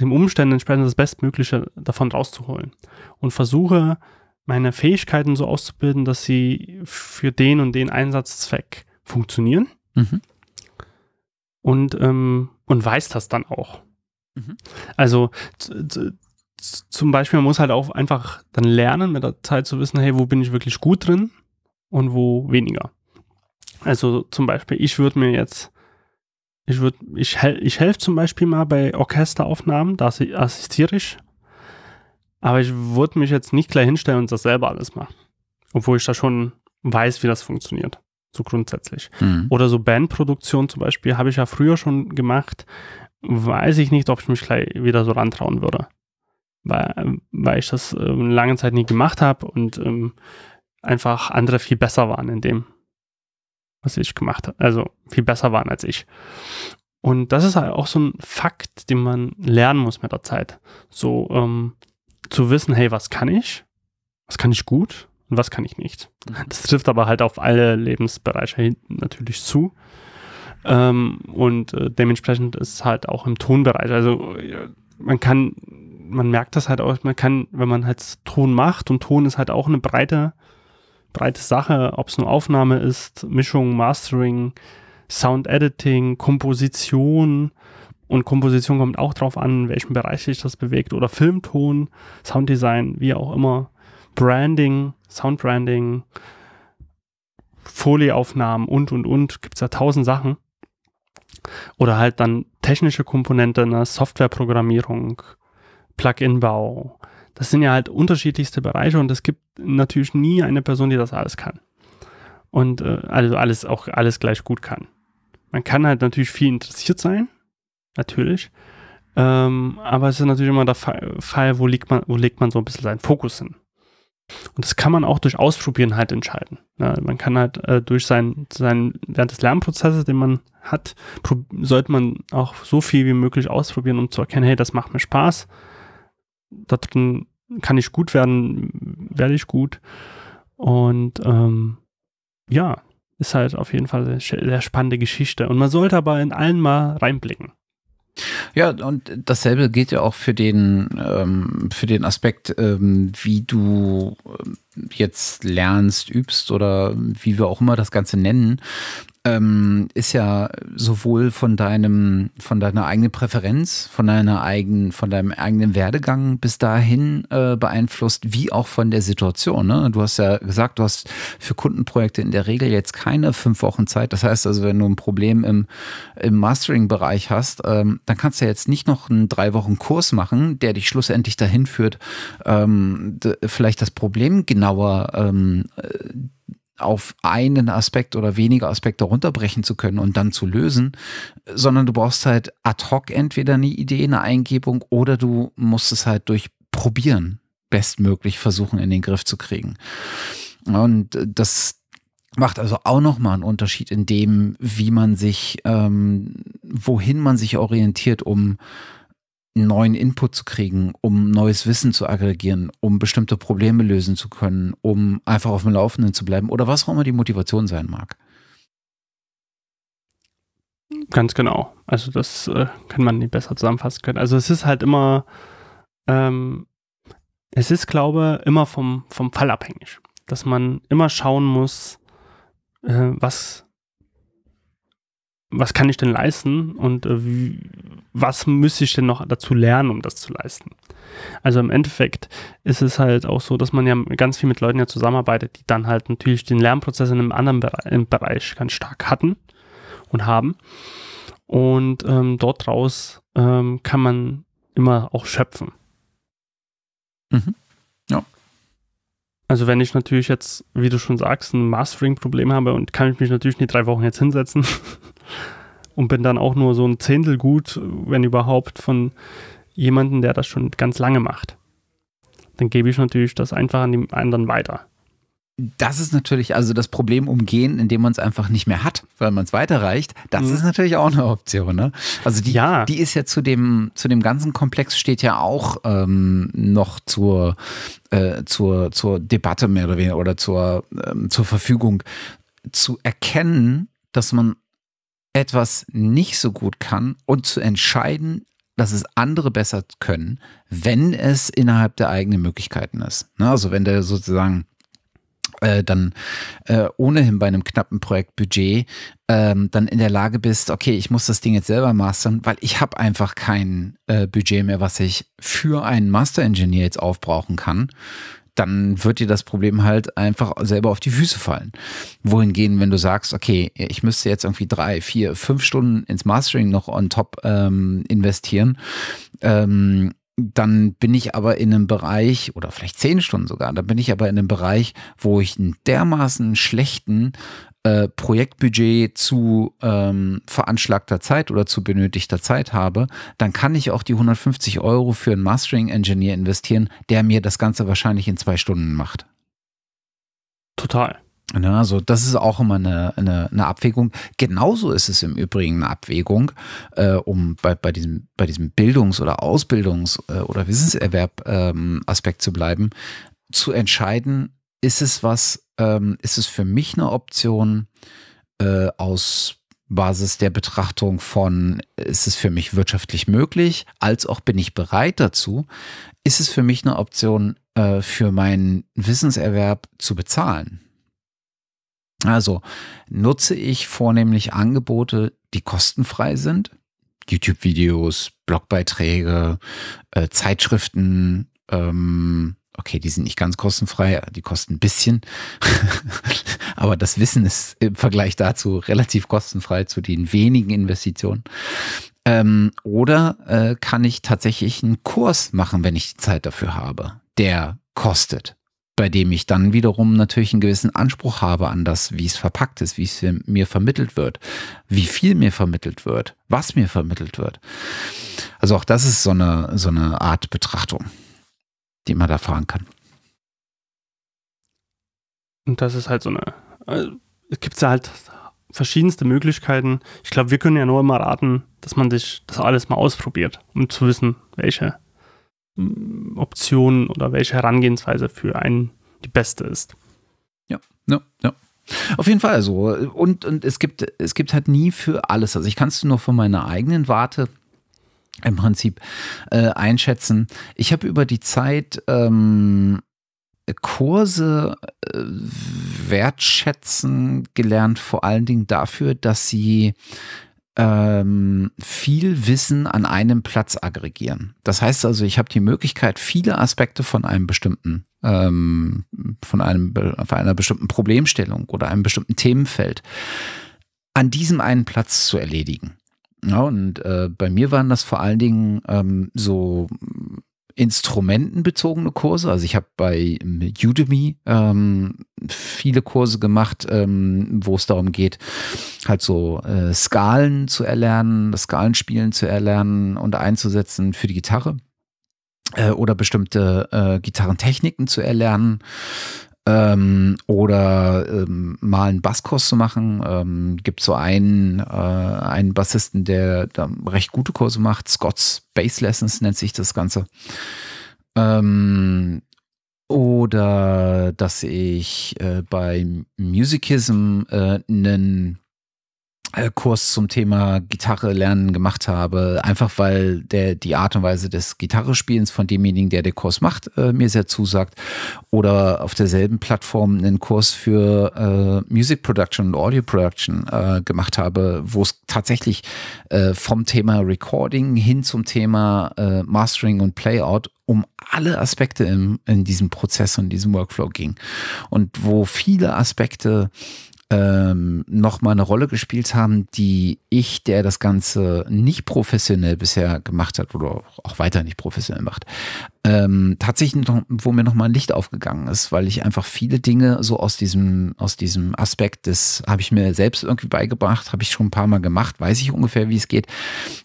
S1: dem Umständen entsprechend das Bestmögliche davon rauszuholen und versuche meine Fähigkeiten so auszubilden, dass sie für den und den Einsatzzweck funktionieren mhm. und, ähm, und weiß das dann auch. Mhm. Also zum Beispiel, man muss halt auch einfach dann lernen, mit der Zeit zu wissen, hey, wo bin ich wirklich gut drin und wo weniger. Also zum Beispiel, ich würde mir jetzt, ich würde, ich, ich helfe zum Beispiel mal bei Orchesteraufnahmen, da assistiere ich, aber ich würde mich jetzt nicht gleich hinstellen und das selber alles machen. Obwohl ich da schon weiß, wie das funktioniert. So grundsätzlich. Mhm. Oder so Bandproduktion zum Beispiel habe ich ja früher schon gemacht. Weiß ich nicht, ob ich mich gleich wieder so rantrauen würde. Weil, weil ich das äh, eine lange Zeit nie gemacht habe und ähm, einfach andere viel besser waren in dem, was ich gemacht habe. Also viel besser waren als ich. Und das ist halt auch so ein Fakt, den man lernen muss mit der Zeit. So ähm, zu wissen, hey, was kann ich? Was kann ich gut und was kann ich nicht? Mhm. Das trifft aber halt auf alle Lebensbereiche natürlich zu. Ähm, und äh, dementsprechend ist halt auch im Tonbereich. Also man kann, man merkt das halt auch, man kann, wenn man halt Ton macht und Ton ist halt auch eine breite breite Sache, ob es nur Aufnahme ist, Mischung, Mastering, Sound Editing, Komposition. Und Komposition kommt auch drauf an, in welchem Bereich sich das bewegt. Oder Filmton, Sounddesign, wie auch immer. Branding, Soundbranding, Folieaufnahmen und, und, und. Gibt es ja tausend Sachen. Oder halt dann technische Komponente, ne? Softwareprogrammierung, Plugin-Bau, das sind ja halt unterschiedlichste Bereiche und es gibt natürlich nie eine Person, die das alles kann. Und äh, also alles auch alles gleich gut kann. Man kann halt natürlich viel interessiert sein, natürlich. Ähm, aber es ist natürlich immer der Fall, wo legt man, wo legt man so ein bisschen seinen Fokus hin. Und das kann man auch durch Ausprobieren halt entscheiden. Ja, man kann halt äh, durch sein, sein, während des Lernprozesses, den man hat, sollte man auch so viel wie möglich ausprobieren, um zu erkennen, hey, das macht mir Spaß. Da drin kann ich gut werden, werde ich gut. Und ähm, ja, ist halt auf jeden Fall eine sehr spannende Geschichte. Und man sollte aber in allen mal reinblicken.
S2: Ja, und dasselbe gilt ja auch für den, ähm, für den Aspekt, ähm, wie du ähm, jetzt lernst, übst oder wie wir auch immer das Ganze nennen ähm, ist ja sowohl von deinem, von deiner eigenen Präferenz, von deiner eigenen, von deinem eigenen Werdegang bis dahin äh, beeinflusst, wie auch von der Situation. Ne? Du hast ja gesagt, du hast für Kundenprojekte in der Regel jetzt keine fünf Wochen Zeit. Das heißt also, wenn du ein Problem im, im Mastering-Bereich hast, ähm, dann kannst du ja jetzt nicht noch einen drei Wochen Kurs machen, der dich schlussendlich dahin führt, ähm, vielleicht das Problem genauer ähm, auf einen Aspekt oder weniger Aspekte runterbrechen zu können und dann zu lösen, sondern du brauchst halt ad hoc entweder eine Idee, eine Eingebung oder du musst es halt durch Probieren bestmöglich versuchen in den Griff zu kriegen. Und das macht also auch nochmal einen Unterschied in dem, wie man sich, ähm, wohin man sich orientiert, um neuen Input zu kriegen, um neues Wissen zu aggregieren, um bestimmte Probleme lösen zu können, um einfach auf dem Laufenden zu bleiben oder was auch immer die Motivation sein mag.
S1: Ganz genau. Also das äh, kann man nicht besser zusammenfassen können. Also es ist halt immer, ähm, es ist, glaube ich, immer vom, vom Fall abhängig. Dass man immer schauen muss, äh, was was kann ich denn leisten und äh, wie, was müsste ich denn noch dazu lernen, um das zu leisten. Also im Endeffekt ist es halt auch so, dass man ja ganz viel mit Leuten ja zusammenarbeitet, die dann halt natürlich den Lernprozess in einem anderen Bereich, Bereich ganz stark hatten und haben. Und ähm, dort draus ähm, kann man immer auch schöpfen.
S2: Mhm. Ja.
S1: Also wenn ich natürlich jetzt, wie du schon sagst, ein Mastering-Problem habe und kann ich mich natürlich nicht drei Wochen jetzt hinsetzen und bin dann auch nur so ein Zehntel gut, wenn überhaupt, von jemandem, der das schon ganz lange macht. Dann gebe ich natürlich das einfach an die anderen weiter
S2: das ist natürlich also das Problem umgehen, indem man es einfach nicht mehr hat, weil man es weiterreicht. Das mhm. ist natürlich auch eine Option. Ne? Also die, ja. die ist ja zu dem, zu dem ganzen Komplex steht ja auch ähm, noch zur, äh, zur, zur Debatte mehr oder weniger oder zur, ähm, zur Verfügung zu erkennen, dass man etwas nicht so gut kann und zu entscheiden, dass es andere besser können, wenn es innerhalb der eigenen Möglichkeiten ist. Ne? Also wenn der sozusagen äh, dann äh, ohnehin bei einem knappen Projektbudget ähm, dann in der Lage bist, okay, ich muss das Ding jetzt selber mastern, weil ich habe einfach kein äh, Budget mehr, was ich für einen Master-Engineer jetzt aufbrauchen kann, dann wird dir das Problem halt einfach selber auf die Füße fallen. Wohingehen, wenn du sagst, okay, ich müsste jetzt irgendwie drei, vier, fünf Stunden ins Mastering noch on top ähm, investieren, ähm, dann bin ich aber in einem Bereich, oder vielleicht zehn Stunden sogar, dann bin ich aber in einem Bereich, wo ich einen dermaßen schlechten äh, Projektbudget zu ähm, veranschlagter Zeit oder zu benötigter Zeit habe, dann kann ich auch die 150 Euro für einen Mastering-Engineer investieren, der mir das Ganze wahrscheinlich in zwei Stunden macht.
S1: Total.
S2: Ne, also das ist auch immer eine, eine, eine Abwägung. Genauso ist es im Übrigen eine Abwägung, äh, um bei, bei, diesem, bei diesem Bildungs- oder Ausbildungs- äh, oder Wissenserwerb-Aspekt ähm, zu bleiben, zu entscheiden, ist es was, ähm, ist es für mich eine Option äh, aus Basis der Betrachtung von, ist es für mich wirtschaftlich möglich, als auch bin ich bereit dazu, ist es für mich eine Option, äh, für meinen Wissenserwerb zu bezahlen. Also nutze ich vornehmlich Angebote, die kostenfrei sind. YouTube-Videos, Blogbeiträge, äh, Zeitschriften, ähm, okay, die sind nicht ganz kostenfrei, die kosten ein bisschen. Aber das Wissen ist im Vergleich dazu relativ kostenfrei zu den wenigen Investitionen. Ähm, oder äh, kann ich tatsächlich einen Kurs machen, wenn ich die Zeit dafür habe, der kostet bei dem ich dann wiederum natürlich einen gewissen Anspruch habe an das, wie es verpackt ist, wie es mir vermittelt wird, wie viel mir vermittelt wird, was mir vermittelt wird. Also auch das ist so eine, so eine Art Betrachtung, die man da fahren kann.
S1: Und das ist halt so eine, also es gibt ja halt verschiedenste Möglichkeiten. Ich glaube, wir können ja nur immer raten, dass man sich das alles mal ausprobiert, um zu wissen, welche Option oder welche Herangehensweise für einen die beste ist.
S2: Ja, ja, ja. Auf jeden Fall so. Und, und es gibt, es gibt halt nie für alles. Also ich kann es nur von meiner eigenen Warte im Prinzip äh, einschätzen. Ich habe über die Zeit ähm, Kurse äh, wertschätzen gelernt, vor allen Dingen dafür, dass sie ähm, viel Wissen an einem Platz aggregieren. Das heißt also, ich habe die Möglichkeit, viele Aspekte von einem bestimmten, ähm, von einem, von einer bestimmten Problemstellung oder einem bestimmten Themenfeld an diesem einen Platz zu erledigen. Ja, und äh, bei mir waren das vor allen Dingen ähm, so instrumentenbezogene Kurse. Also ich habe bei Udemy ähm, viele Kurse gemacht, ähm, wo es darum geht, halt so äh, Skalen zu erlernen, das Skalenspielen zu erlernen und einzusetzen für die Gitarre äh, oder bestimmte äh, Gitarrentechniken zu erlernen ähm, oder ähm, mal einen Basskurs zu machen. Ähm, gibt so einen, äh, einen Bassisten, der da recht gute Kurse macht. Scott's Bass Lessons nennt sich das Ganze. Ähm, oder dass ich äh, bei Musicism äh, einen Kurs zum Thema Gitarre lernen gemacht habe, einfach weil der die Art und Weise des Gitarrespielens von demjenigen, der den Kurs macht, äh, mir sehr zusagt. Oder auf derselben Plattform einen Kurs für äh, Music Production und Audio Production äh, gemacht habe, wo es tatsächlich äh, vom Thema Recording hin zum Thema äh, Mastering und Playout um alle Aspekte im, in diesem Prozess und diesem Workflow ging. Und wo viele Aspekte ähm, nochmal eine Rolle gespielt haben, die ich, der das Ganze nicht professionell bisher gemacht hat oder auch weiter nicht professionell macht, ähm, tatsächlich, noch, wo mir nochmal ein Licht aufgegangen ist, weil ich einfach viele Dinge so aus diesem, aus diesem Aspekt das habe ich mir selbst irgendwie beigebracht, habe ich schon ein paar Mal gemacht, weiß ich ungefähr, wie es geht.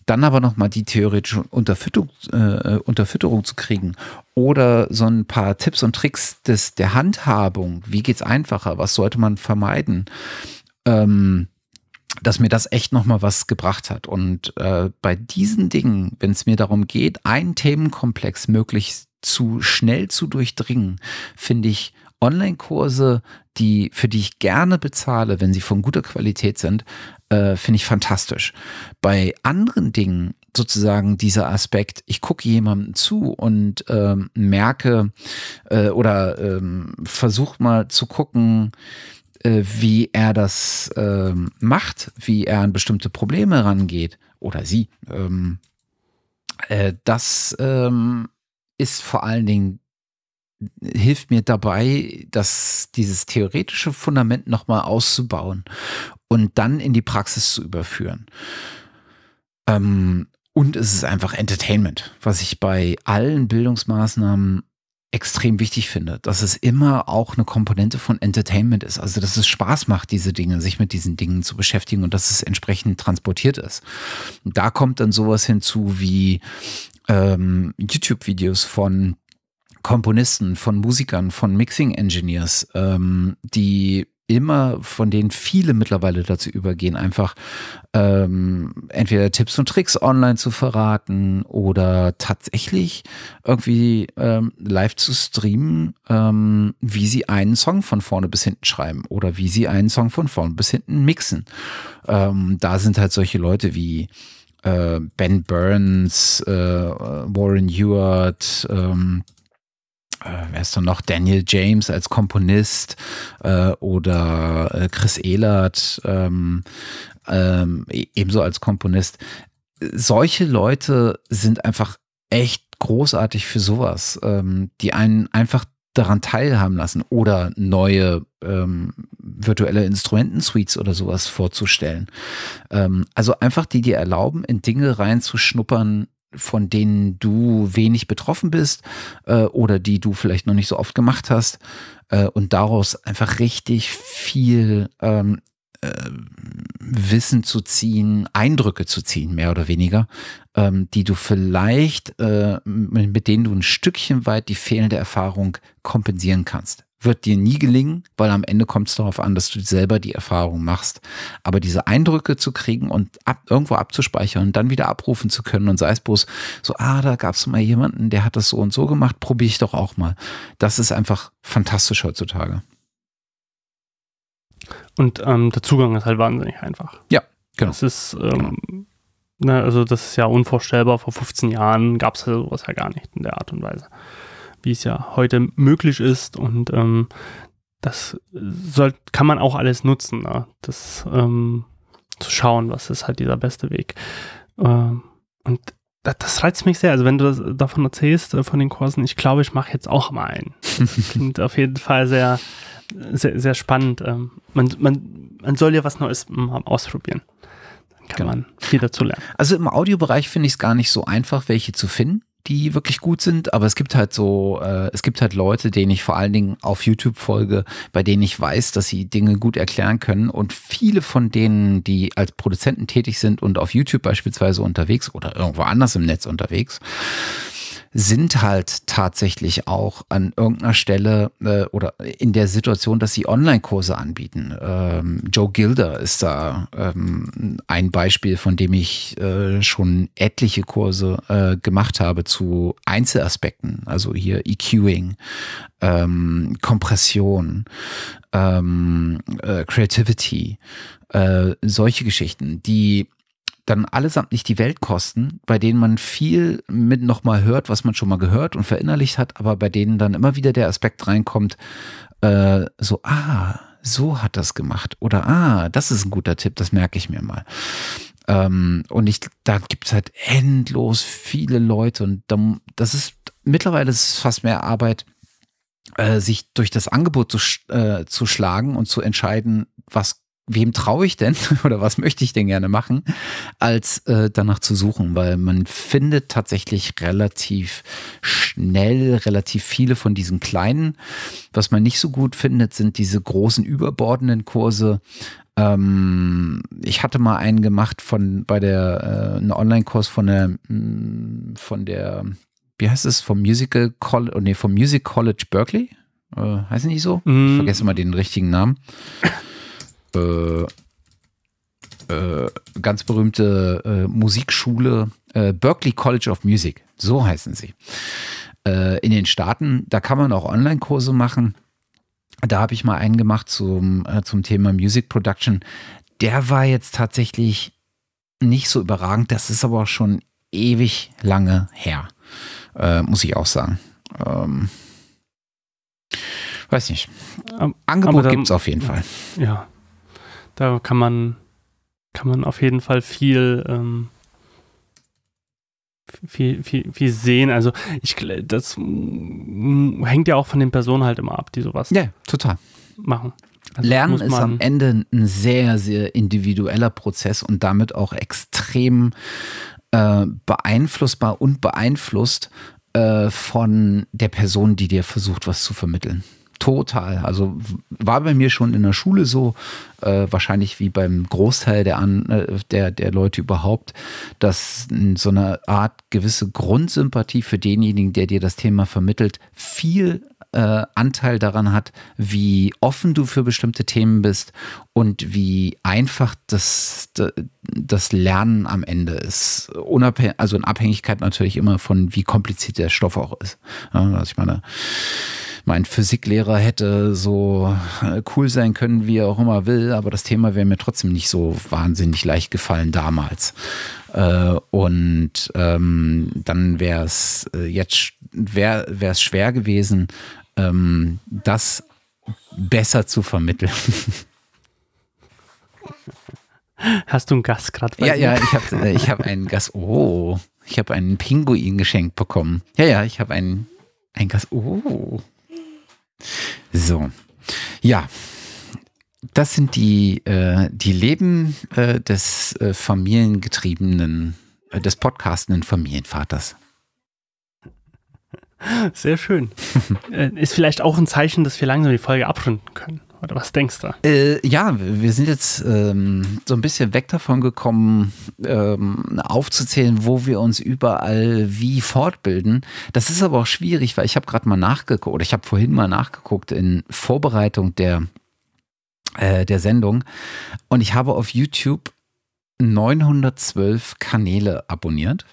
S2: Dann aber nochmal die theoretische Unterfütterung, äh, Unterfütterung zu kriegen oder so ein paar Tipps und Tricks des, der Handhabung. Wie geht's einfacher? Was sollte man vermeiden? Ähm, dass mir das echt nochmal was gebracht hat. Und äh, bei diesen Dingen, wenn es mir darum geht, einen Themenkomplex möglichst zu schnell zu durchdringen, finde ich Online-Kurse, die, für die ich gerne bezahle, wenn sie von guter Qualität sind, äh, finde ich fantastisch. Bei anderen Dingen, sozusagen dieser Aspekt, ich gucke jemandem zu und ähm, merke äh, oder ähm, versuche mal zu gucken, wie er das ähm, macht, wie er an bestimmte Probleme rangeht oder sie. Ähm, äh, das ähm, ist vor allen Dingen hilft mir dabei, dass dieses theoretische Fundament nochmal auszubauen und dann in die Praxis zu überführen. Ähm, und es ist einfach Entertainment, was ich bei allen Bildungsmaßnahmen extrem wichtig finde, dass es immer auch eine Komponente von Entertainment ist. Also, dass es Spaß macht, diese Dinge, sich mit diesen Dingen zu beschäftigen und dass es entsprechend transportiert ist. Und da kommt dann sowas hinzu wie ähm, YouTube-Videos von Komponisten, von Musikern, von Mixing Engineers, ähm, die immer, von denen viele mittlerweile dazu übergehen, einfach ähm, entweder Tipps und Tricks online zu verraten oder tatsächlich irgendwie ähm, live zu streamen, ähm, wie sie einen Song von vorne bis hinten schreiben oder wie sie einen Song von vorne bis hinten mixen. Ähm, da sind halt solche Leute wie äh, Ben Burns, äh, Warren Ewart, ähm, äh, wer ist dann noch? Daniel James als Komponist äh, oder äh, Chris Ehlert ähm, ähm, e-, ebenso als Komponist. Solche Leute sind einfach echt großartig für sowas, ähm, die einen einfach daran teilhaben lassen oder neue ähm, virtuelle Instrumentensuites oder sowas vorzustellen. Ähm, also einfach die dir erlauben, in Dinge reinzuschnuppern, von denen du wenig betroffen bist äh, oder die du vielleicht noch nicht so oft gemacht hast äh, und daraus einfach richtig viel ähm, äh, Wissen zu ziehen, Eindrücke zu ziehen, mehr oder weniger, ähm, die du vielleicht, äh, mit denen du ein Stückchen weit die fehlende Erfahrung kompensieren kannst wird dir nie gelingen, weil am Ende kommt es darauf an, dass du selber die Erfahrung machst. Aber diese Eindrücke zu kriegen und ab, irgendwo abzuspeichern und dann wieder abrufen zu können und sei es bloß so, ah, da gab es mal jemanden, der hat das so und so gemacht, probiere ich doch auch mal. Das ist einfach fantastisch heutzutage.
S1: Und ähm, der Zugang ist halt wahnsinnig einfach.
S2: Ja, genau.
S1: Das ist, ähm, genau. ne, also das ist ja unvorstellbar. Vor 15 Jahren gab es sowas ja gar nicht in der Art und Weise wie es ja heute möglich ist. Und ähm, das soll, kann man auch alles nutzen, ne? das ähm, zu schauen, was ist halt dieser beste Weg. Ähm, und das, das, reizt mich sehr. Also wenn du das, davon erzählst, äh, von den Kursen, ich glaube, ich mache jetzt auch mal einen. Klingt auf jeden Fall sehr, sehr, sehr spannend. Ähm, man, man, man soll ja was Neues ausprobieren. Dann kann genau. man viel dazu lernen.
S2: Also im Audiobereich finde ich es gar nicht so einfach, welche zu finden die wirklich gut sind, aber es gibt halt so, äh, es gibt halt Leute, denen ich vor allen Dingen auf YouTube folge, bei denen ich weiß, dass sie Dinge gut erklären können. Und viele von denen, die als Produzenten tätig sind und auf YouTube beispielsweise unterwegs oder irgendwo anders im Netz unterwegs, sind halt tatsächlich auch an irgendeiner Stelle äh, oder in der Situation, dass sie Online-Kurse anbieten. Ähm, Joe Gilder ist da ähm, ein Beispiel, von dem ich äh, schon etliche Kurse äh, gemacht habe zu Einzelaspekten, also hier EQing, ähm, Kompression, ähm, äh, Creativity, äh, solche Geschichten, die dann allesamt nicht die Welt kosten, bei denen man viel mit nochmal hört, was man schon mal gehört und verinnerlicht hat, aber bei denen dann immer wieder der Aspekt reinkommt, äh, so, ah, so hat das gemacht oder ah, das ist ein guter Tipp, das merke ich mir mal. Ähm, und ich, da gibt es halt endlos viele Leute und da, das ist mittlerweile ist es fast mehr Arbeit, äh, sich durch das Angebot zu, äh, zu schlagen und zu entscheiden, was wem traue ich denn oder was möchte ich denn gerne machen, als äh, danach zu suchen, weil man findet tatsächlich relativ schnell relativ viele von diesen kleinen. Was man nicht so gut findet, sind diese großen überbordenden Kurse. Ähm, ich hatte mal einen gemacht von bei der äh, einen Online-Kurs von der mm, von der wie heißt es vom Musical College, oh nee, vom Music College Berkeley, äh, heißt nicht so? Mm. Ich vergesse mal den richtigen Namen äh, äh, ganz berühmte äh, Musikschule, äh, Berkeley College of Music, so heißen sie. In den Staaten, da kann man auch Online-Kurse machen. Da habe ich mal einen gemacht zum, zum Thema Music Production. Der war jetzt tatsächlich nicht so überragend. Das ist aber auch schon ewig lange her, muss ich auch sagen. Ähm, weiß nicht. Angebot gibt es auf jeden Fall.
S1: Ja, da kann man, kann man auf jeden Fall viel, ähm, viel, viel, viel sehen. Also ich das hängt ja auch von den Personen halt immer ab, die sowas
S2: ja, total.
S1: machen.
S2: Also Lernen ist am Ende ein sehr, sehr individueller Prozess und damit auch extrem äh, beeinflussbar und beeinflusst äh, von der Person, die dir versucht, was zu vermitteln. Total. Also war bei mir schon in der Schule so, äh, wahrscheinlich wie beim Großteil der, An äh, der, der Leute überhaupt, dass so eine Art gewisse Grundsympathie für denjenigen, der dir das Thema vermittelt, viel äh, Anteil daran hat, wie offen du für bestimmte Themen bist und wie einfach das, das Lernen am Ende ist. Unabhängig, also in Abhängigkeit natürlich immer von, wie kompliziert der Stoff auch ist. Ja, also ich meine, mein Physiklehrer hätte so äh, cool sein können, wie er auch immer will, aber das Thema wäre mir trotzdem nicht so wahnsinnig leicht gefallen damals. Äh, und ähm, dann wäre es äh, jetzt wäre es schwer gewesen, ähm, das besser zu vermitteln.
S1: Hast du einen Gast gerade?
S2: Ja, ja, ich habe ich hab einen Gast. Oh, ich habe einen Pinguin geschenkt bekommen. Ja, ja, ich habe einen, einen Gast. Oh. So, ja, das sind die, äh, die Leben äh, des äh, familiengetriebenen, äh, des podcastenden Familienvaters.
S1: Sehr schön. Äh, ist vielleicht auch ein Zeichen, dass wir langsam die Folge abrunden können. Oder was denkst du?
S2: Äh, ja, wir sind jetzt ähm, so ein bisschen weg davon gekommen, ähm, aufzuzählen, wo wir uns überall wie fortbilden. Das ist aber auch schwierig, weil ich habe gerade mal nachgeguckt, oder ich habe vorhin mal nachgeguckt in Vorbereitung der, äh, der Sendung. Und ich habe auf YouTube 912 Kanäle abonniert.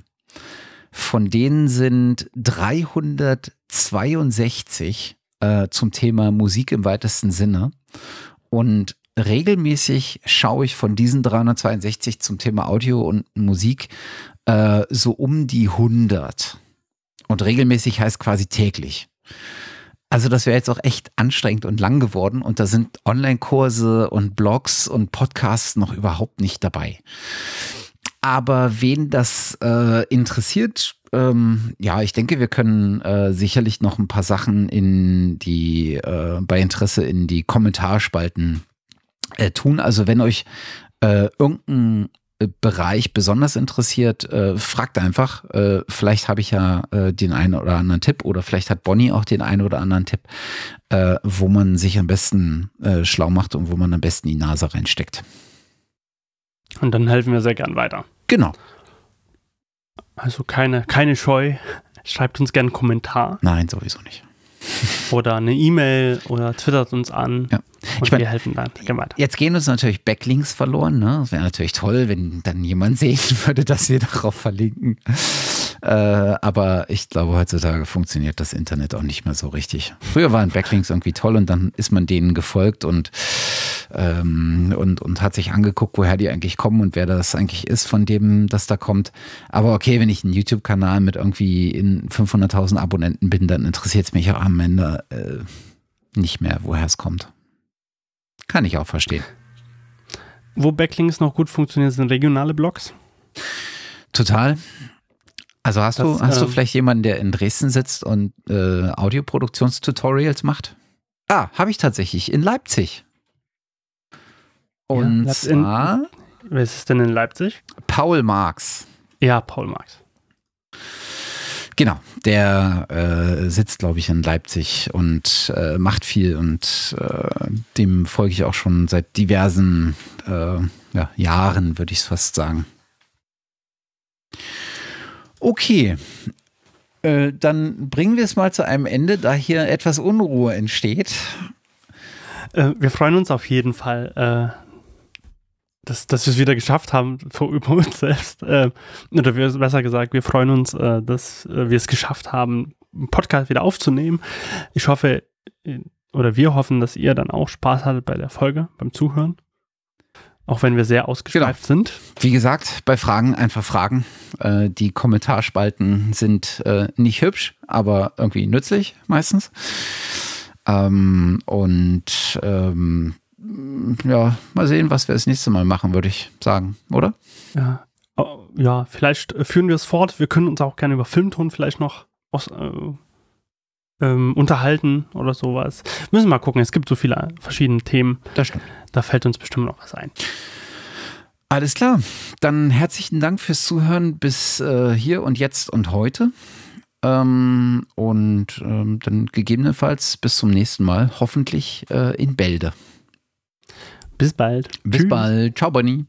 S2: Von denen sind 362 äh, zum Thema Musik im weitesten Sinne. Und regelmäßig schaue ich von diesen 362 zum Thema Audio und Musik äh, so um die 100. Und regelmäßig heißt quasi täglich. Also das wäre jetzt auch echt anstrengend und lang geworden und da sind Online-Kurse und Blogs und Podcasts noch überhaupt nicht dabei. Aber wen das äh, interessiert, ähm, ja, ich denke, wir können äh, sicherlich noch ein paar Sachen in die, äh, bei Interesse in die Kommentarspalten äh, tun. Also wenn euch äh, irgendein äh, Bereich besonders interessiert, fragt einfach. Vielleicht habe ich ja den einen oder anderen Tipp oder vielleicht hat Bonnie auch den einen oder anderen Tipp, wo man sich am besten schlau macht und wo man am besten die Nase reinsteckt.
S1: Und dann helfen wir sehr gern weiter.
S2: Genau.
S1: Also keine, keine Scheu. Schreibt uns gerne einen Kommentar.
S2: Nein, sowieso nicht.
S1: Oder eine E-Mail oder twittert uns an.
S2: Ja.
S1: Und
S2: Ich mein,
S1: wir helfen dann. Weiter.
S2: Jetzt gehen uns natürlich Backlinks verloren. Ne? Das wäre natürlich toll, wenn dann jemand sehen würde, dass wir darauf verlinken. Äh, aber ich glaube, heutzutage funktioniert das Internet auch nicht mehr so richtig. Früher waren Backlinks irgendwie toll und dann ist man denen gefolgt und, ähm, und, und hat sich angeguckt, woher die eigentlich kommen und wer das eigentlich ist, von dem das da kommt. Aber okay, wenn ich einen YouTube-Kanal mit irgendwie in 500.000 Abonnenten bin, dann interessiert es mich auch am Ende äh, nicht mehr, woher es kommt. Kann ich auch verstehen.
S1: Wo Backlinks noch gut funktionieren, sind regionale Blogs.
S2: Total. Also hast
S1: Das,
S2: du, hast du
S1: ähm,
S2: vielleicht jemanden, der in Dresden sitzt und äh, Audioproduktionstutorials macht? Ah, habe ich tatsächlich in Leipzig. Und
S1: in-
S2: zwar
S1: Wer ist es denn in Leipzig?
S2: Paul Marx.
S1: Ja, Paul Marx.
S2: Genau, der äh, sitzt, glaube ich, in Leipzig und äh, macht viel und äh, dem folge ich auch schon seit diversen äh, ja, Jahren, würde ich es fast sagen. Okay, äh, dann bringen wir es mal zu einem Ende, da hier etwas Unruhe entsteht.
S1: Äh, wir freuen uns auf jeden Fall, dass, dass wir es wieder geschafft haben vor, über uns selbst. Äh, oder wir, besser gesagt, wir freuen uns, äh, dass äh, wir es geschafft haben, einen Podcast wieder aufzunehmen. Ich hoffe, äh, oder wir hoffen, dass ihr dann auch Spaß hattet bei der Folge, beim Zuhören. Auch wenn wir sehr ausgeschweift sind.
S2: Wie gesagt, bei Fragen einfach fragen. Äh, die Kommentarspalten sind äh, nicht hübsch, aber irgendwie nützlich meistens. Ähm, und ähm, ja, mal sehen, was wir das nächste Mal machen, würde ich sagen, oder?
S1: Ja, Oh, ja vielleicht äh, führen wir es fort. Wir können uns auch gerne über Filmton vielleicht noch aus, äh, ähm, unterhalten oder sowas. Müssen wir mal gucken. Es gibt so viele verschiedene Themen.
S2: Das stimmt.
S1: Da fällt uns bestimmt noch was ein.
S2: Alles klar. Dann herzlichen Dank fürs Zuhören bis äh, hier und jetzt und heute. Ähm, und ähm, dann gegebenenfalls bis zum nächsten Mal, hoffentlich äh, in Bälde.
S1: Bis bald.
S2: Bis
S1: Tschüss.
S2: bald. Ciao, Bonnie.